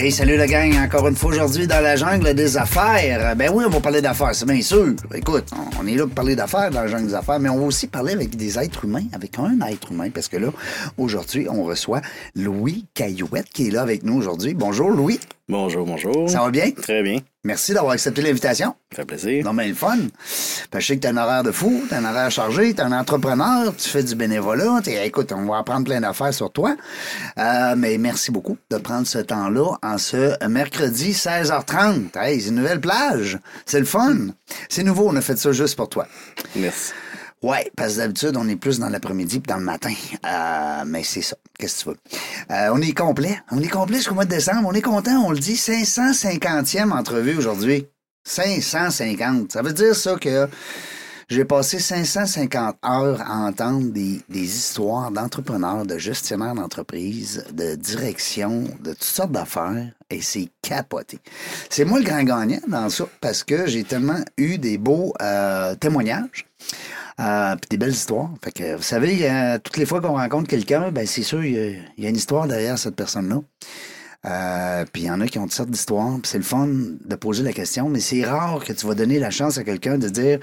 Hey, salut la gang, encore une fois aujourd'hui dans la jungle des affaires. Ben oui, on va parler d'affaires, c'est bien sûr. Écoute, on est là pour parler d'affaires dans la jungle des affaires, mais on va aussi parler avec des êtres humains, avec un être humain, parce que là, aujourd'hui, on reçoit Louis Caillouette qui est là avec nous aujourd'hui. Bonjour Louis. Bonjour, bonjour. Ça va bien? Très bien. Merci d'avoir accepté l'invitation. Ça fait plaisir. Non, mais le fun. Parce que je sais que t'as un horaire de fou, t'as un horaire chargé, t'es un entrepreneur, tu fais du bénévolat. T'es- écoute, on va apprendre plein d'affaires sur toi. Euh, mais merci beaucoup de prendre ce temps-là en ce mercredi 16h30. Hey, c'est une nouvelle plage. C'est le fun. C'est nouveau, on a fait ça juste pour toi. Merci. Ouais, parce que d'habitude, on est plus dans l'après-midi que dans le matin. Euh, mais c'est ça. Qu'est-ce que tu veux? Euh, on est complet. On est complet jusqu'au mois de décembre. On est content, on le dit. 550e entrevue aujourd'hui. 550. Ça veut dire ça que j'ai passé 550 heures à entendre des, des histoires d'entrepreneurs, de gestionnaires d'entreprise, de direction, de toutes sortes d'affaires, et c'est capoté. C'est moi le grand gagnant dans ça, parce que j'ai tellement eu des beaux euh, témoignages. Euh, puis des belles histoires. Fait que, vous savez, euh, toutes les fois qu'on rencontre quelqu'un, ben c'est sûr, il y, a, y a une histoire derrière cette personne-là. Euh, puis il y en a qui ont toutes sortes d'histoires. C'est le fun de poser la question, mais c'est rare que tu vas donner la chance à quelqu'un de dire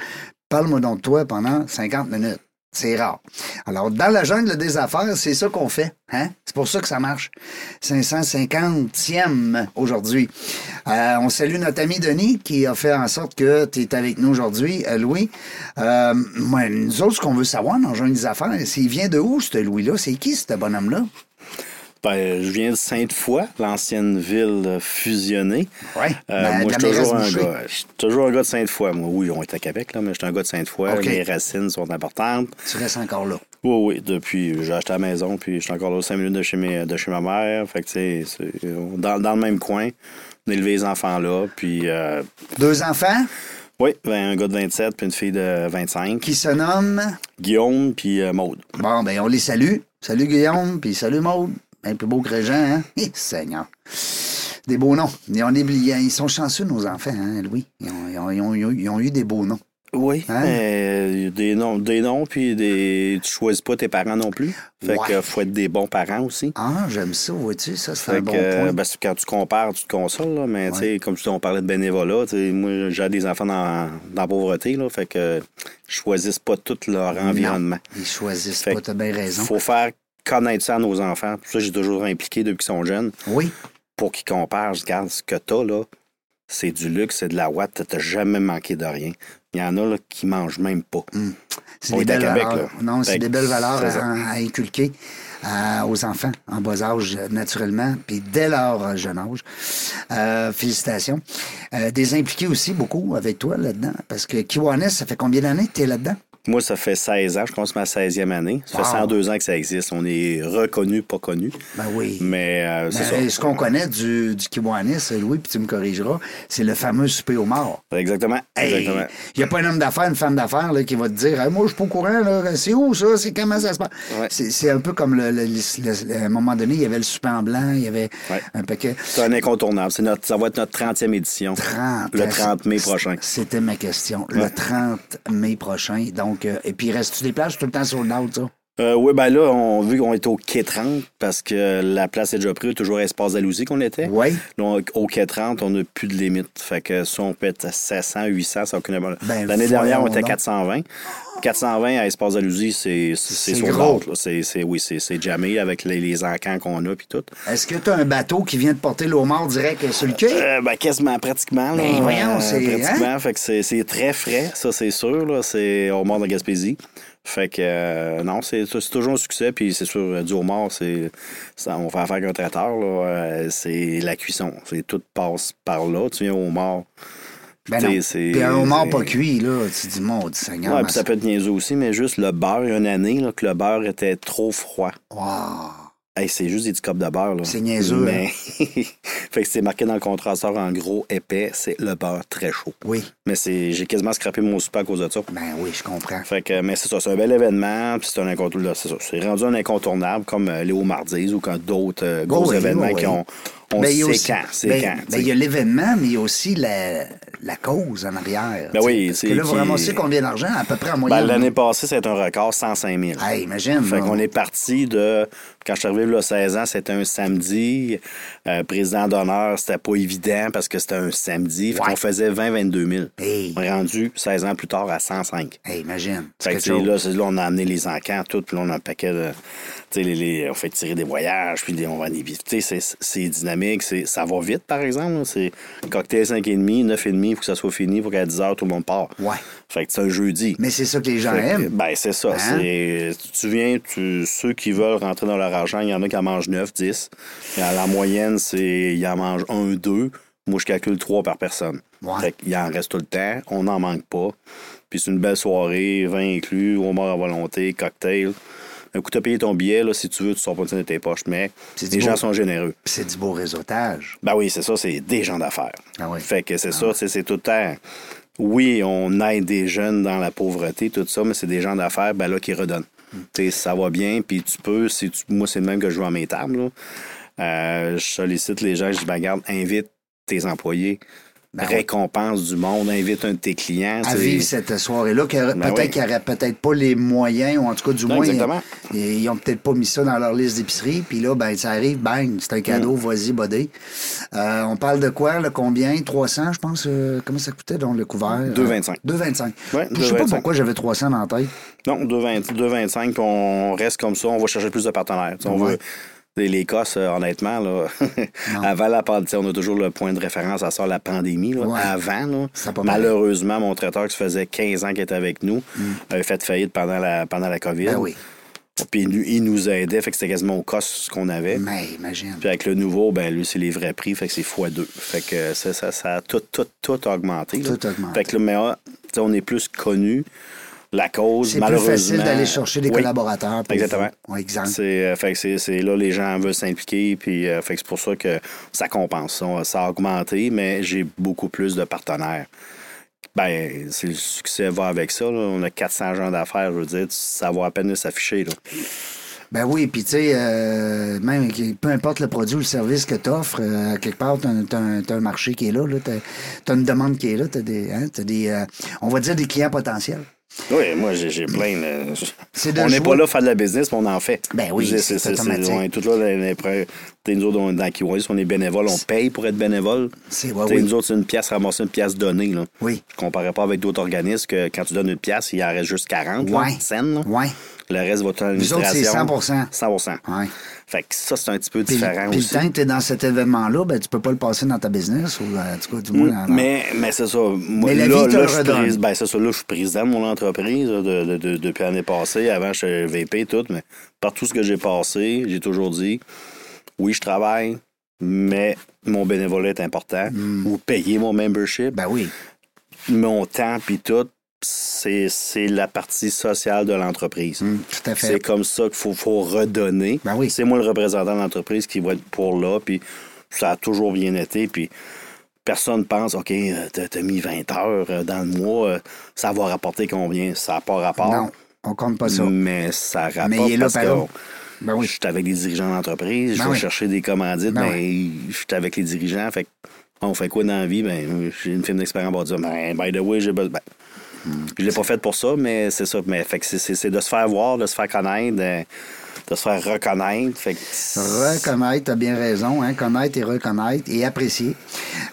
Parle-moi donc de toi pendant 50 minutes. C'est rare. Alors, dans la jungle des affaires, c'est ça qu'on fait. Hein? C'est pour ça que ça marche. 550e aujourd'hui. Euh, on salue notre ami Denis qui a fait en sorte que tu es avec nous aujourd'hui, euh, Louis. Euh, moi, nous autres, ce qu'on veut savoir dans la jungle des affaires, c'est il vient de où, ce Louis-là? C'est qui, ce bonhomme-là? Ben, je viens de Sainte-Foy, l'ancienne ville fusionnée. Ouais. Euh, Ben, moi, je suis toujours un gars. Toujours un gars de Sainte-Foy. Moi, oui, on est à Québec, là, mais je suis un gars de Sainte-Foy. OK. Mes racines sont importantes. Tu restes encore là. Oui, oui. Depuis, j'ai acheté la maison, puis je suis encore là 5 minutes de chez, mes- de chez ma mère. Fait que, tu sais, dans, dans le même coin. On élevé les enfants là, puis... euh, Deux enfants? Oui, ben, un gars de 27 puis une fille de 25. qui se nomment. Guillaume puis euh, Maude. Bon, ben, on les salue. Salut Guillaume, puis salut Maude. Un plus beau que Régent, hein? Hé, Seigneur. Des beaux noms. Ils, ont des- ils sont chanceux, nos enfants, hein, Louis? Ils ont, ils ont- ils ont eu- ils ont eu des beaux noms. Oui, Hein? mais des noms, des noms puis des... tu choisis pas tes parents non plus. Fait Ouais. que faut être des bons parents aussi. Ah, j'aime ça, vois-tu? Ça, c'est un bon que, point. ben, quand tu compares, tu te consoles, là, mais tu sais, comme tu on parlait de bénévolat, moi j'ai des enfants dans, dans la pauvreté, là, fait que je choisissent pas tout leur environnement. Non, ils choisissent Fait pas, t'as bien raison. faut faire connaître ça à nos enfants. Pour ça, j'ai toujours impliqué depuis qu'ils sont jeunes Oui, pour qu'ils comparent. Je regarde ce que t'as là, c'est du luxe, c'est de la ouate, t'as jamais manqué de rien. Il y en a là, qui mangent même pas. c'est On des belles Québec, valeurs. Non, c'est des belles valeurs c'est à, à inculquer euh, aux enfants en bas âge, naturellement, puis dès leur jeune âge. Euh, félicitations. Euh, des impliqués aussi beaucoup avec toi là-dedans, parce que Kiwanis, ça fait combien d'années que tu es là-dedans? Moi, ça fait 16 ans, je commence ma 16e année. Ça Wow. fait 102 ans que ça existe. On est reconnu, pas connu. Ben oui. Mais euh, c'est Ben, ce qu'on connaît du, du Kiwanis, Louis, puis tu me corrigeras, c'est le fameux souper au mort. Exactement. Exactement. Il n'y a pas un homme d'affaires, une femme d'affaires qui va te dire Hey, Moi, je suis pas au courant, c'est où ça? C'est comment ça se passe? Ouais. C'est un peu comme le, le- le- à un moment donné, il y avait le souper en blanc, il y avait Ouais. un paquet. C'est un incontournable. Notre, ça va être notre 30e édition. 30. Le 30 mai prochain. C'était ma question. Le Ouais. 30 mai prochain. Donc, euh, et puis, reste-tu des plages tout le temps sur le out, ça? Euh, oui, ben là, on vu qu'on est au quai 30 parce que la place est déjà prise, toujours à Espace Dalousie qu'on était. Oui. On- au quai 30, on n'a plus de limite. Fait que si on peut être à 700, 800, ça n'a aucune. Ben, L'année dernière, on était à donc. 420. 420 à Espace Dalousie, c'est. C'est c'est- oui, c'est jamais avec les, les encans qu'on a puis tout. Est-ce que tu as un bateau qui vient de porter l'eau mort direct sur le quai? Euh, ben, quasiment, pratiquement. Là, Ben, voyons, Euh, c'est- hein? Pratiquement, fait que c'est très frais, ça, c'est sûr. C'est au mort de Gaspésie. Fait que, euh, non, c'est toujours un succès. Puis c'est sûr, du homard, c'est. On fait affaire avec un traiteur, là. euh, c'est la cuisson. C'est tout passe par là. Tu viens au homard. Ben Puis un homard pas cuit, là, tu dis, mon Dieu Seigneur. Ouais, puis ça peut être niaiseux aussi, mais juste le beurre, il y a une année là, que le beurre était trop froid. Wow. Hey, c'est juste des petits copes de beurre. là. C'est niaiseux, Mais... fait que c'est marqué dans le contrat sort en gros épais, c'est le beurre très chaud. Oui. Mais c'est j'ai quasiment scrappé mon souper à cause de ça. Ben oui, je comprends. Fait que, mais c'est ça, c'est un bel événement, puis c'est un incontournable. C'est rendu un incontournable comme euh, Léo Mardise ou quand d'autres euh, gros Oh oui, événements oh oui. qui ont. On Ben, sait aussi- quand, ben, quand. ben, il y a l'événement, mais il y a aussi la, la cause en arrière. Ben oui, Parce c'est que là, vraiment, c'est combien d'argent, à peu près en Ben, moyenne? L'année passée, c'était un record 105 000. Hey, imagine. Fait qu'on est parti de. Quand je suis arrivé là, 16 ans, c'était un samedi. Euh, président d'honneur, c'était pas évident parce que c'était un samedi. Fait Ouais. qu'on faisait 20-22 000. Hey. On est rendu 16 ans plus tard à 105. Hey, imagine. Fait que, là, c'est- là, on a amené les encans, tout, puis là, on a un paquet de. Les, les- on fait tirer des voyages, puis des- on va des Tu sais, c'est- dynamique, ça va vite, par exemple. C'est cocktail 5,5, 9,5, il faut que ça soit fini, il faut qu'à 10 heures, tout le monde part. Ouais. Fait que c'est un jeudi. Mais c'est ça que les gens Fait que, aiment. Ben, c'est ça. Hein? Tu viens, tu, ceux qui veulent rentrer dans leur argent, il y en a qui en mangent 9, 10. Et à la moyenne, c'est ils en mangent 1, 2. Moi, je calcule 3 par personne. Ouais. Fait qu'il en reste tout le temps. On n'en manque pas. Puis c'est une belle soirée, vin inclus, homard à volonté, cocktail. Un coup, t'as payé ton billet, là, si tu veux, tu sors pas de tes poches, mais les gens sont généreux. C'est du beau réseautage. Ben oui, c'est ça, c'est des gens d'affaires. Ah oui. Fait que c'est ça, c'est tout le temps. Oui, on aide des jeunes dans la pauvreté, tout ça, mais c'est des gens d'affaires ben là, qui redonnent. Hmm. Ça va bien, puis tu peux, si tu- moi, c'est le même que je joue à mes tables. là. Euh, je sollicite les gens, je dis, ben, regarde, invite tes employés, Ben oui. récompense du monde, invite un de tes clients. À vivre cette soirée-là, Ben peut-être oui. qu'il n'y aurait peut-être pas les moyens, ou en tout cas, du Non, moins, exactement. ils, ils ont peut-être pas mis ça dans leur liste d'épicerie, puis là, ben, ça arrive, bang, c'est un cadeau, Mm. vas-y, buddy. Euh, on parle de quoi, là, combien? 300, je pense, euh, comment ça coûtait, donc, le couvert? 2,25. 2,25. Ouais, je sais pas 2,25. pourquoi j'avais 300 dans la tête. Non, 2,20 2,25, puis on reste comme ça, on va chercher plus de partenaires. On Ouais. veut. COS, euh, honnêtement, là, avant la pandémie, on a toujours le point de référence à ça, la pandémie. là. Ouais. Avant, là, malheureusement, mon traiteur qui faisait 15 ans qu'il était avec nous avait fait faillite pendant la, pendant la COVID. Mm. Ben oui. Puis il, nous- aidait, fait que c'était quasiment au COS ce qu'on avait. Mais imagine. Puis avec le nouveau, ben lui, c'est les vrais prix, fait que c'est x2. Fait que ça, ça, ça a tout, tout, tout augmenté. là. Tout augmenté. Fait que là, mais ah, on est plus connu. La cause, C'est plus facile d'aller chercher des Oui. collaborateurs. Exactement. exact. C'est, euh, fait que c'est, c'est là, les gens veulent s'impliquer, puis euh, fait que c'est pour ça que ça compense. Ça, ça a augmenté, mais j'ai beaucoup plus de partenaires. Ben, c'est le succès va avec ça. là. On a 400 gens d'affaires, je veux dire, ça va à peine de s'afficher. Ben oui, puis tu sais, euh, même peu importe le produit ou le service que tu offres, quelque part, tu as, un marché qui est là, là tu as, une demande qui est là, tu as des, hein, t'as des euh, on va dire des clients potentiels. Oui, moi, j'ai, plein. de- de on n'est pas là pour faire de la business, mais on en fait. Ben oui, c'est automatique. on est tous là, les, nous autres, on- dans Kiwis, on est bénévoles, on paye pour être bénévole. C'est- ouais, oui. Nous autres, c'est une pièce ramassée, une pièce donnée. Là. Oui. Je comparais pas avec d'autres organismes que quand tu donnes une pièce, il en reste juste 40 là, Ouais. scènes. là. Ouais. Le reste va être à Nous autres, c'est l'administration. 100 100 Ouais. Fait que ça, c'est un petit peu Puis, différent puis le aussi. temps que tu es dans cet événement-là, ben, tu peux pas le passer dans ta business, ou euh, en tout cas, du moins. dans- dans- Mais, mais c'est ça. Moi, Mais la là, vie te là, je ben, c'est ça. Là, je suis président de mon entreprise de- de- de- depuis l'année passée. Avant, je suis VP et tout. Mais par tout ce que j'ai passé, j'ai toujours dit oui, je travaille, mais mon bénévolat est important. Ou payer mon membership. Ben oui. Mon temps puis tout, c'est la partie sociale de l'entreprise. Hum, tout à fait. C'est comme ça qu'il faut, faut redonner. Ben oui. C'est moi le représentant de l'entreprise qui va être pour là, puis ça a toujours bien été, puis personne pense, OK, euh, t'as mis 20 heures euh, dans le mois, euh, ça va rapporter combien? Ça n'a pas rapport. Non, on compte pas ça. Mais ça rapporte Mais il est là, parce que. Ben oui. je suis avec des dirigeants d'entreprise, je Ben vais oui. chercher des commandites, Ben mais je suis avec les dirigeants, fait que, on fait quoi dans la vie? Ben, j'ai une firme d'expérience en bâtiment. Ben, by the way, j'ai besoin. Je l'ai pas fait pour ça, mais c'est ça. Mais fait que c'est- de se faire voir, de se faire connaître, de, de se faire reconnaître. Fait que Reconnaître, t'as bien raison, hein, connaître et reconnaître et apprécier.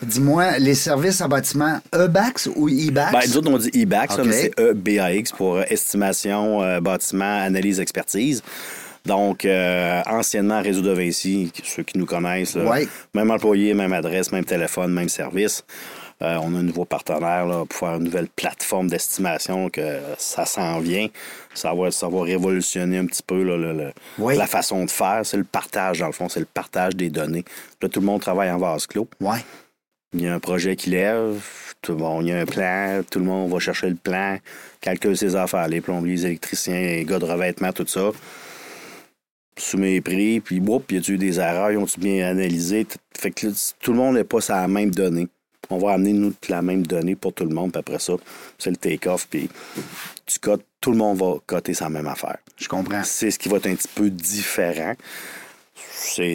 Dis-moi, les services en bâtiment EBAX ou IBAX? Ben, nous autres, on dit EBAX, là, OK. mais c'est EBAX pour estimation, euh, bâtiment, analyse, expertise. Donc, euh, anciennement Réseau de Vinci, ceux qui nous connaissent, là, Ouais. même employé, même adresse, même téléphone, même service. Euh, on a un nouveau partenaire là, pour faire une nouvelle plateforme d'estimation que ça s'en vient. Ça va, ça va révolutionner un petit peu là, le- le- Oui. la façon de faire. C'est le partage, dans le fond, c'est le partage des données. Là, tout le monde travaille en vase clos. Ouais. Il y a un projet qui lève, tout, bon, il y a un plan, tout le monde va chercher le plan, calcule ses affaires, les plombiers, les électriciens, les gars de revêtement, tout ça. sous mes prix, puis whoop, y a-tu eu des erreurs, ils ont-tu bien analysé? Fait que là, tout le monde n'est pas sur la même donnée. On va amener, nous, la même donnée pour tout le monde, puis après ça, c'est le take-off, puis tu cotes, tout le monde va coter sa même affaire. Je comprends. C'est ce qui va être un petit peu différent.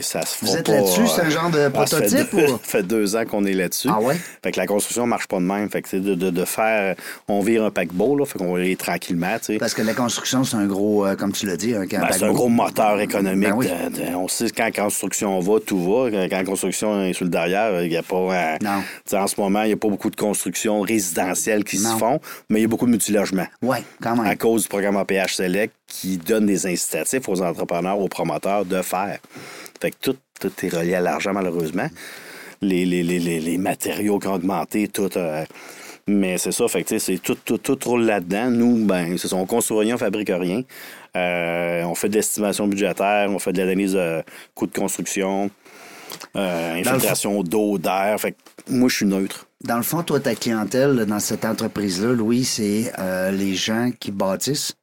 Ça se Vous êtes là-dessus, euh, c'est un genre de ça fait prototype deux- ou? Ça fait deux ans qu'on est là-dessus. Ah ouais? Fait que la construction marche pas de même. Fait que c'est de, de, de faire. On vire un paquebot, là. Fait qu'on aller tranquillement, tu sais. Parce que la construction, c'est un gros, euh, comme tu l'as dit, un Ben, c'est un gros moteur économique. Ben oui. de- on sait quand la construction va, tout va. Quand la construction est sur le derrière, il n'y a pas. euh, Non. tu sais, En ce moment, il n'y a pas beaucoup de constructions résidentielles qui se font, mais il y a beaucoup de multilogements. Oui, quand À même. cause du programme APH Select qui donne des incitatifs aux entrepreneurs, aux promoteurs de faire. Fait que tout, tout est relié à l'argent, malheureusement. Les, les, les, les, matériaux qui ont augmenté, tout. euh, mais c'est ça, fait que c'est tout, tout, tout roule là-dedans. Nous, ben, c'est ça, on construit rien, on fabrique rien. Euh, on fait de l'estimation budgétaire, on fait de l'analyse de coûts de construction, euh, infiltration d'eau, d'air. Fait que moi, je suis neutre. Dans le fond, toi, ta clientèle dans cette entreprise-là, Louis, c'est euh, les gens qui bâtissent,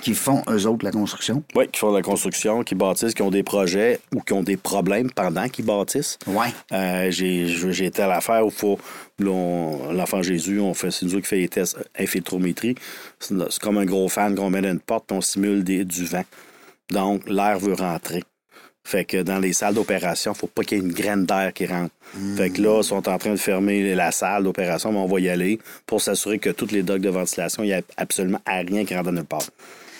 qui font eux autres la construction. Oui, qui font de la construction, qui bâtissent, qui ont des projets ou qui ont des problèmes pendant qu'ils bâtissent. Ouais. Euh, j'ai été à l'affaire où faut l'enfant Jésus, on fait c'est nous qui fait les tests infiltrométrie. C'est comme un gros fan qu'on met dans une porte, on simule des- du vent. Donc l'air veut rentrer. Fait que dans les salles d'opération, faut pas qu'il y ait une graine d'air qui rentre. Fait que là, ils sont en train de fermer la salle d'opération, mais on va y aller pour s'assurer que toutes les docks de ventilation, il n'y a absolument rien qui rentre dans nulle part.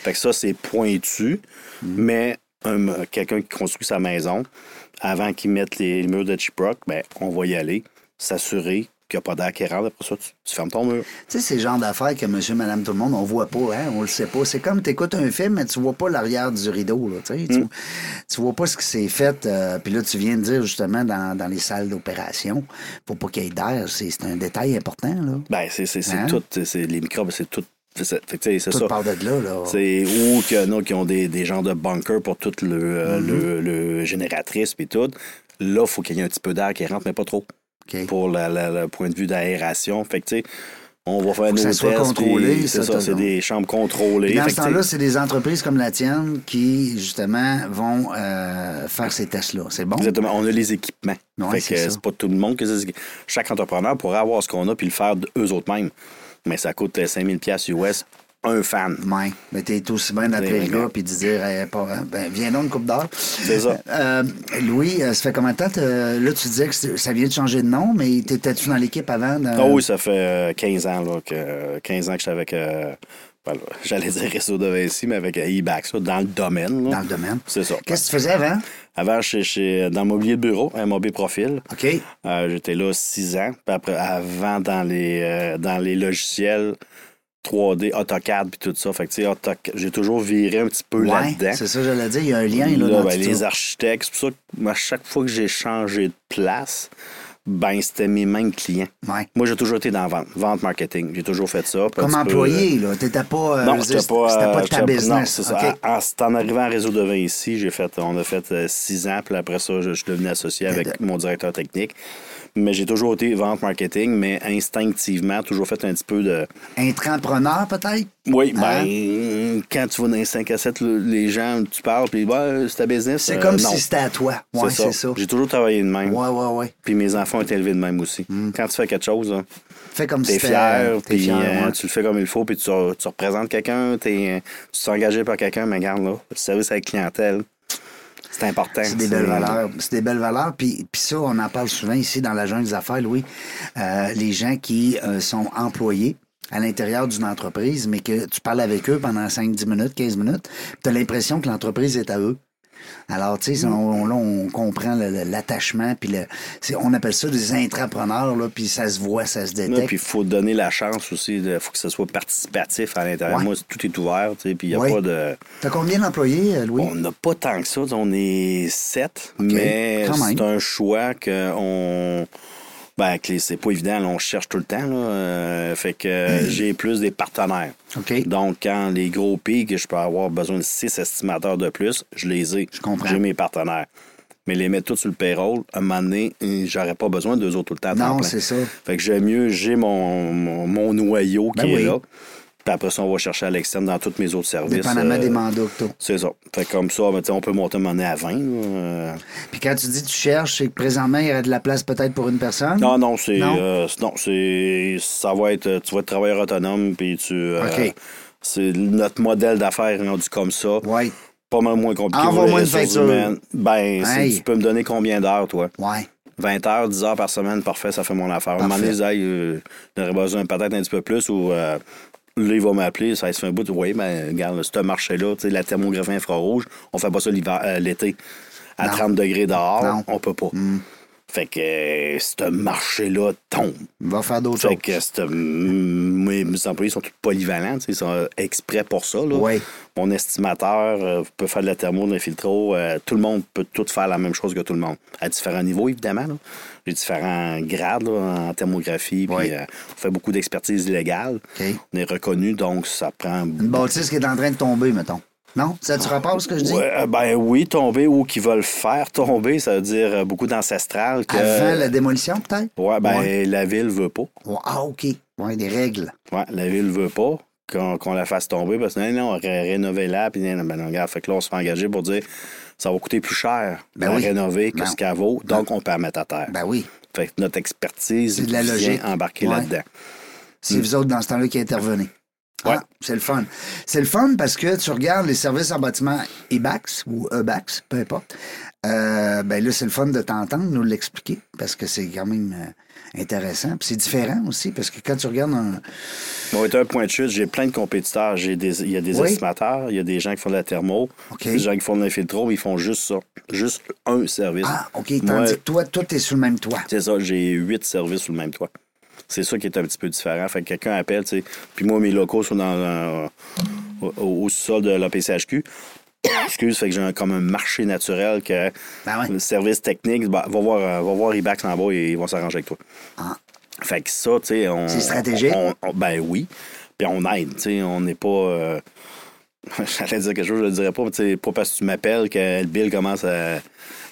Fait que ça, c'est pointu, mais un- quelqu'un qui construit sa maison, avant qu'il mette les murs de Chiprock, ben, on va y aller, s'assurer qu'il n'y a pas d'air qui rentre. Après ça, tu, tu fermes ton mur. Tu sais, c'est le genre d'affaires que monsieur, madame, tout le monde, on voit pas, hein, on le sait pas. C'est comme tu écoutes un film, mais tu vois pas l'arrière du rideau, là, tu sais. Tu vois pas ce qui s'est fait. euh, Puis là, tu viens de dire, justement, dans, dans les salles d'opération, faut pas qu'il y ait d'air. C'est un détail important, là. Ben, c'est Hein? tout. les microbes, c'est tout. c'est- ça. part de là, là. C'est ou qu'il y en a qui ont des, des genres de bunkers pour tout le, euh, Mm-hmm. le, le génératrice et tout. Là, il faut qu'il y ait un petit peu d'air qui rentre, mais pas trop. Pour la- la- le point de vue d'aération. Fait que, tu sais, on va faire nos ça tests, contrôlé, puis C'est ça, c'est des chambres contrôlées. Dans Fait ce temps-là, c'est des entreprises comme la tienne qui, justement, vont euh, faire ces tests-là. C'est bon? Exactement. On a les équipements. Ouais, fait que c'est pas tout le monde que c'est. Chaque entrepreneur pourrait avoir ce qu'on a puis le faire d'eux autres mêmes. Mais ça coûte euh, 5000 pièces US un fan. Ouais. Mais t'es aussi bien d'appeler le gars puis de dire, eh, pas- ben, viens donc une coupe d'heure. C'est ça. Euh, Louis, euh, ça fait combien de temps? Là, tu disais que ça vient de changer de nom, mais t'étais-tu dans l'équipe avant? dans- Ah oui, ça fait euh, 15 ans là, que 15 ans que j'étais avec euh, j'allais dire Réseau de Vinci, mais avec euh, E-Bax, là, dans le domaine. là. Dans le domaine. C'est ça. Qu'est-ce que tu faisais avant? Avant, chez, chez- dans le mobilier de bureau, un mobile profil. OK. Euh, J'étais là six ans. Puis après, avant, dans les, euh, dans les logiciels 3D, AutoCAD, puis tout ça. Fait que, tu sais, AutoCAD, j'ai toujours viré un petit peu Ouais, là-dedans. c'est ça, j'allais dire. Il y a un lien, là, Là, dans ben, les architectes, c'est pour ça que à chaque fois que j'ai changé de place, ben c'était mes mêmes clients. Ouais. Moi, j'ai toujours été dans la vente, vente marketing. J'ai toujours fait ça. Comme petit peu, employé, là. T'étais pas. euh, non, je c'était pas, C'était pas euh, de ta business. Non, c'est ça. En, en- arrivant à Réseau de vin ici, j'ai fait, on a fait euh, six ans, puis après ça, je, je suis devenu associé avec de- mon directeur technique. Mais j'ai toujours été vente marketing, mais instinctivement, toujours fait un petit peu de. Intrapreneur, peut-être? Oui, Hein? ben, quand tu vas dans les 5 à 7, le- les gens, tu parles, puis c'est ta business. C'est Euh, comme non. si c'était à toi. Ouais, c'est ça. J'ai toujours travaillé de même. Ouais, ouais, ouais. Puis mes enfants ont été élevés de même aussi. Quand tu fais quelque chose, là, Fais comme si c'était- fier, puis fier, euh, tu le fais comme il faut, puis tu, tu représentes quelqu'un, euh, tu t'es engagé par quelqu'un, mais regarde là, le service à la clientèle, c'est important. C'est des belles valeurs. C'est des belles valeurs. Puis, puis ça, on en parle souvent ici dans la jungle des affaires, Louis. Euh, les gens qui euh, sont employés à l'intérieur d'une entreprise, mais que tu parles avec eux pendant 5, 10 minutes, 15 minutes, tu as l'impression que l'entreprise est à eux. Alors, tu sais, on, on- là, on comprend l'attachement, puis le, on appelle ça des intrapreneurs, là, puis ça se voit, ça se détecte. puis il faut donner la chance aussi, il faut que ce soit participatif à l'intérieur. Ouais. Moi, tout est ouvert, tu sais, puis il n'y a Ouais. pas de... T'as combien d'employés, euh, Louis? On n'a pas tant que ça, on est sept, mais c'est un choix qu'on. Ben, c'est pas évident, là, on cherche tout le temps. Là, euh, fait que euh, j'ai plus des partenaires. Donc, quand les gros pics, je peux avoir besoin de six estimateurs de plus, je les ai. Je comprends. J'ai mes partenaires. Mais les mettre tous sur le payroll, à un moment donné, j'aurais pas besoin d'eux autres tout le temps. Non, c'est ça. Fait que j'aime mieux, j'ai mon, mon, mon noyau qui Ben est oui. là. Puis après ça, on va chercher à l'externe dans tous mes autres services. Dépendamment euh, des mandats que. C'est ça. Fait comme ça, ben, on peut monter mon nez à 20. là, euh. Puis quand tu dis tu cherches, c'est que présentement, il y aurait de la place peut-être pour une personne? Non, non, c'est. Non? euh, non, c'est. Ça va être. Tu vas être travailleur autonome, puis tu. OK. C'est notre modèle d'affaires rendu comme ça. Ouais. Pas mal moins compliqué. Envoie-moi une facture. humaines. Ben, Hey. tu peux me donner combien d'heures, toi? Ouais. 20 heures, 10 heures par semaine, parfait, ça fait mon affaire. À un moment donné, j'aurais besoin peut-être un petit peu plus ou euh, là, il va m'appeler, ça se fait un bout. Oui, ben, regarde, ce marché-là, tu sais, la thermographie infrarouge, on fait pas ça l'hiver, euh, l'été. À Non. 30 degrés dehors, Non. on peut pas. Fait que euh, ce marché-là tombe. Va faire d'autres Fait choses. que c'est, mm, mes, employés sont tous polyvalents, ils sont exprès pour ça. Là. Ouais. Mon estimateur euh, peut faire de la thermo, de l'infiltro. euh, tout le monde peut tout faire la même chose que tout le monde. À différents niveaux, évidemment. J'ai différents grades là, en thermographie. Puis, Ouais. euh, on fait beaucoup d'expertise légale. On est reconnu, donc ça prend. Une bâtisse qui est en train de tomber, mettons. Non? Ça tu rapport ce que je dis? Ouais, euh, ben oui, tomber ou qui veulent faire tomber, ça veut dire euh, beaucoup d'ancestral. Que... Avant la démolition, peut-être? Ouais, ben Ouais. la ville veut pas. Ouais, Ah, OK. Ouais, des règles. Ouais, la ville veut pas qu'on la fasse tomber parce que non, non, on aurait rénové là, puis non, ben non, regarde, fait que là, on se fait engager pour dire ça va coûter plus cher Ben de oui. rénover que Ben. ce qu'elle vaut, donc on peut la mettre à terre. Ben oui. Fait que notre expertise C'est de la vient logique. embarquer Ouais. là-dedans. C'est vous autres, dans ce temps-là, qui intervenez. Ouais. Ah, c'est le fun. C'est le fun parce que tu regardes les services en bâtiment EBAX ou EBAX, peu importe. Euh, ben là, c'est le fun de t'entendre nous l'expliquer parce que c'est quand même euh, intéressant. Puis c'est différent aussi parce que quand tu regardes un. Bon, être un point de chute, j'ai plein de compétiteurs. J'ai des, il y a des Oui. estimateurs, il y a des gens qui font de la thermo, OK. des gens qui font de l'infiltro, ils font juste ça. Juste un service. Ah, OK. Moi, Tandis que toi, tout est sous le même toit. C'est ça, j'ai huit services sous le même toit. C'est ça qui est un petit peu différent. Fait que quelqu'un appelle, tu sais. Puis moi, mes locaux sont dans un- au, au- sol de l'APCHQ. Excuse, fait que j'ai un- comme un marché naturel que Ben ouais. le service technique, bah, va voir, euh, va voir Ibax en bas et ils vont s'arranger avec toi. Ah. Fait que ça, tu sais, on. C'est stratégique? on- on- ben oui. Puis on aide, tu sais. On n'est pas. euh, J'allais dire quelque chose, je le dirais pas, mais sais, pas parce que tu m'appelles que le bill commence à,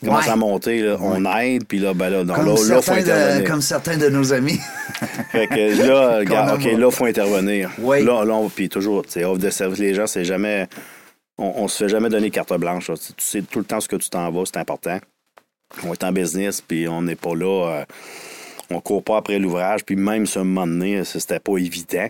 commence Ouais. à monter. là. On aide, puis là, ben là, Comme, là, là, faut de, intervenir. comme certains de nos amis. Fait que là, regarde, OK, là, il faut intervenir. Oui. Là, là, on- puis toujours, tu sais, offre de service, les gens, c'est jamais. On, on se fait jamais donner carte blanche. là. Tu sais tout le temps ce que tu t'en vas, c'est important. On est en business, puis on n'est pas là. euh, on court pas après l'ouvrage, puis même ce moment donné, ça, c'était pas évident.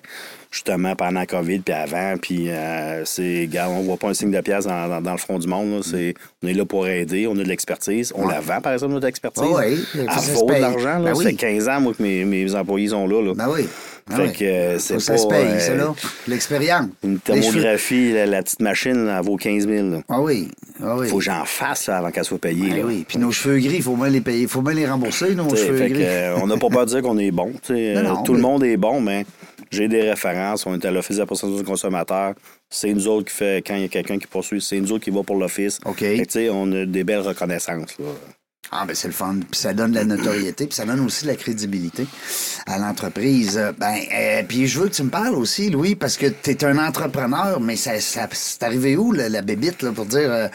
Justement, pendant la COVID, puis avant, puis euh, c'est, on voit pas un signe de pièce dans, dans- dans le front du monde. C'est, on est là pour aider, on a de l'expertise. On Ouais. la vend, par exemple, notre expertise. Ah oui, ça vaut de l'argent. Ben Ça oui. fait 15 ans, moi, que mes, mes employés sont là. là. Ben oui. Fait que euh, c'est ça se paye, euh, ça, là. L'expérience. Une thermographie, la, la petite machine, elle vaut 15 000. là. Ah oui. Ah oui. Faut que j'en fasse avant qu'elle soit payée. Là. oui. Puis nos cheveux gris, il faut bien les payer. Il faut bien les rembourser, nos T'sais, cheveux que, gris. euh, on n'a pas peur de dire qu'on est bon. Non, euh, non, tout le monde est bon, mais j'ai des références. On est à l'Office de la protection du consommateur. C'est nous autres qui fait, quand il y a quelqu'un qui poursuit, c'est nous autres qui va pour l'Office. OK. Fait on a des belles reconnaissances. Là. Ah, ben c'est le fun. Puis ça donne de la notoriété, puis ça donne aussi de la crédibilité à l'entreprise. Ben, euh, puis je veux que tu me parles aussi, Louis, parce que tu es un entrepreneur, mais ça, ça c'est arrivé où, la, la bébite, là, pour dire euh,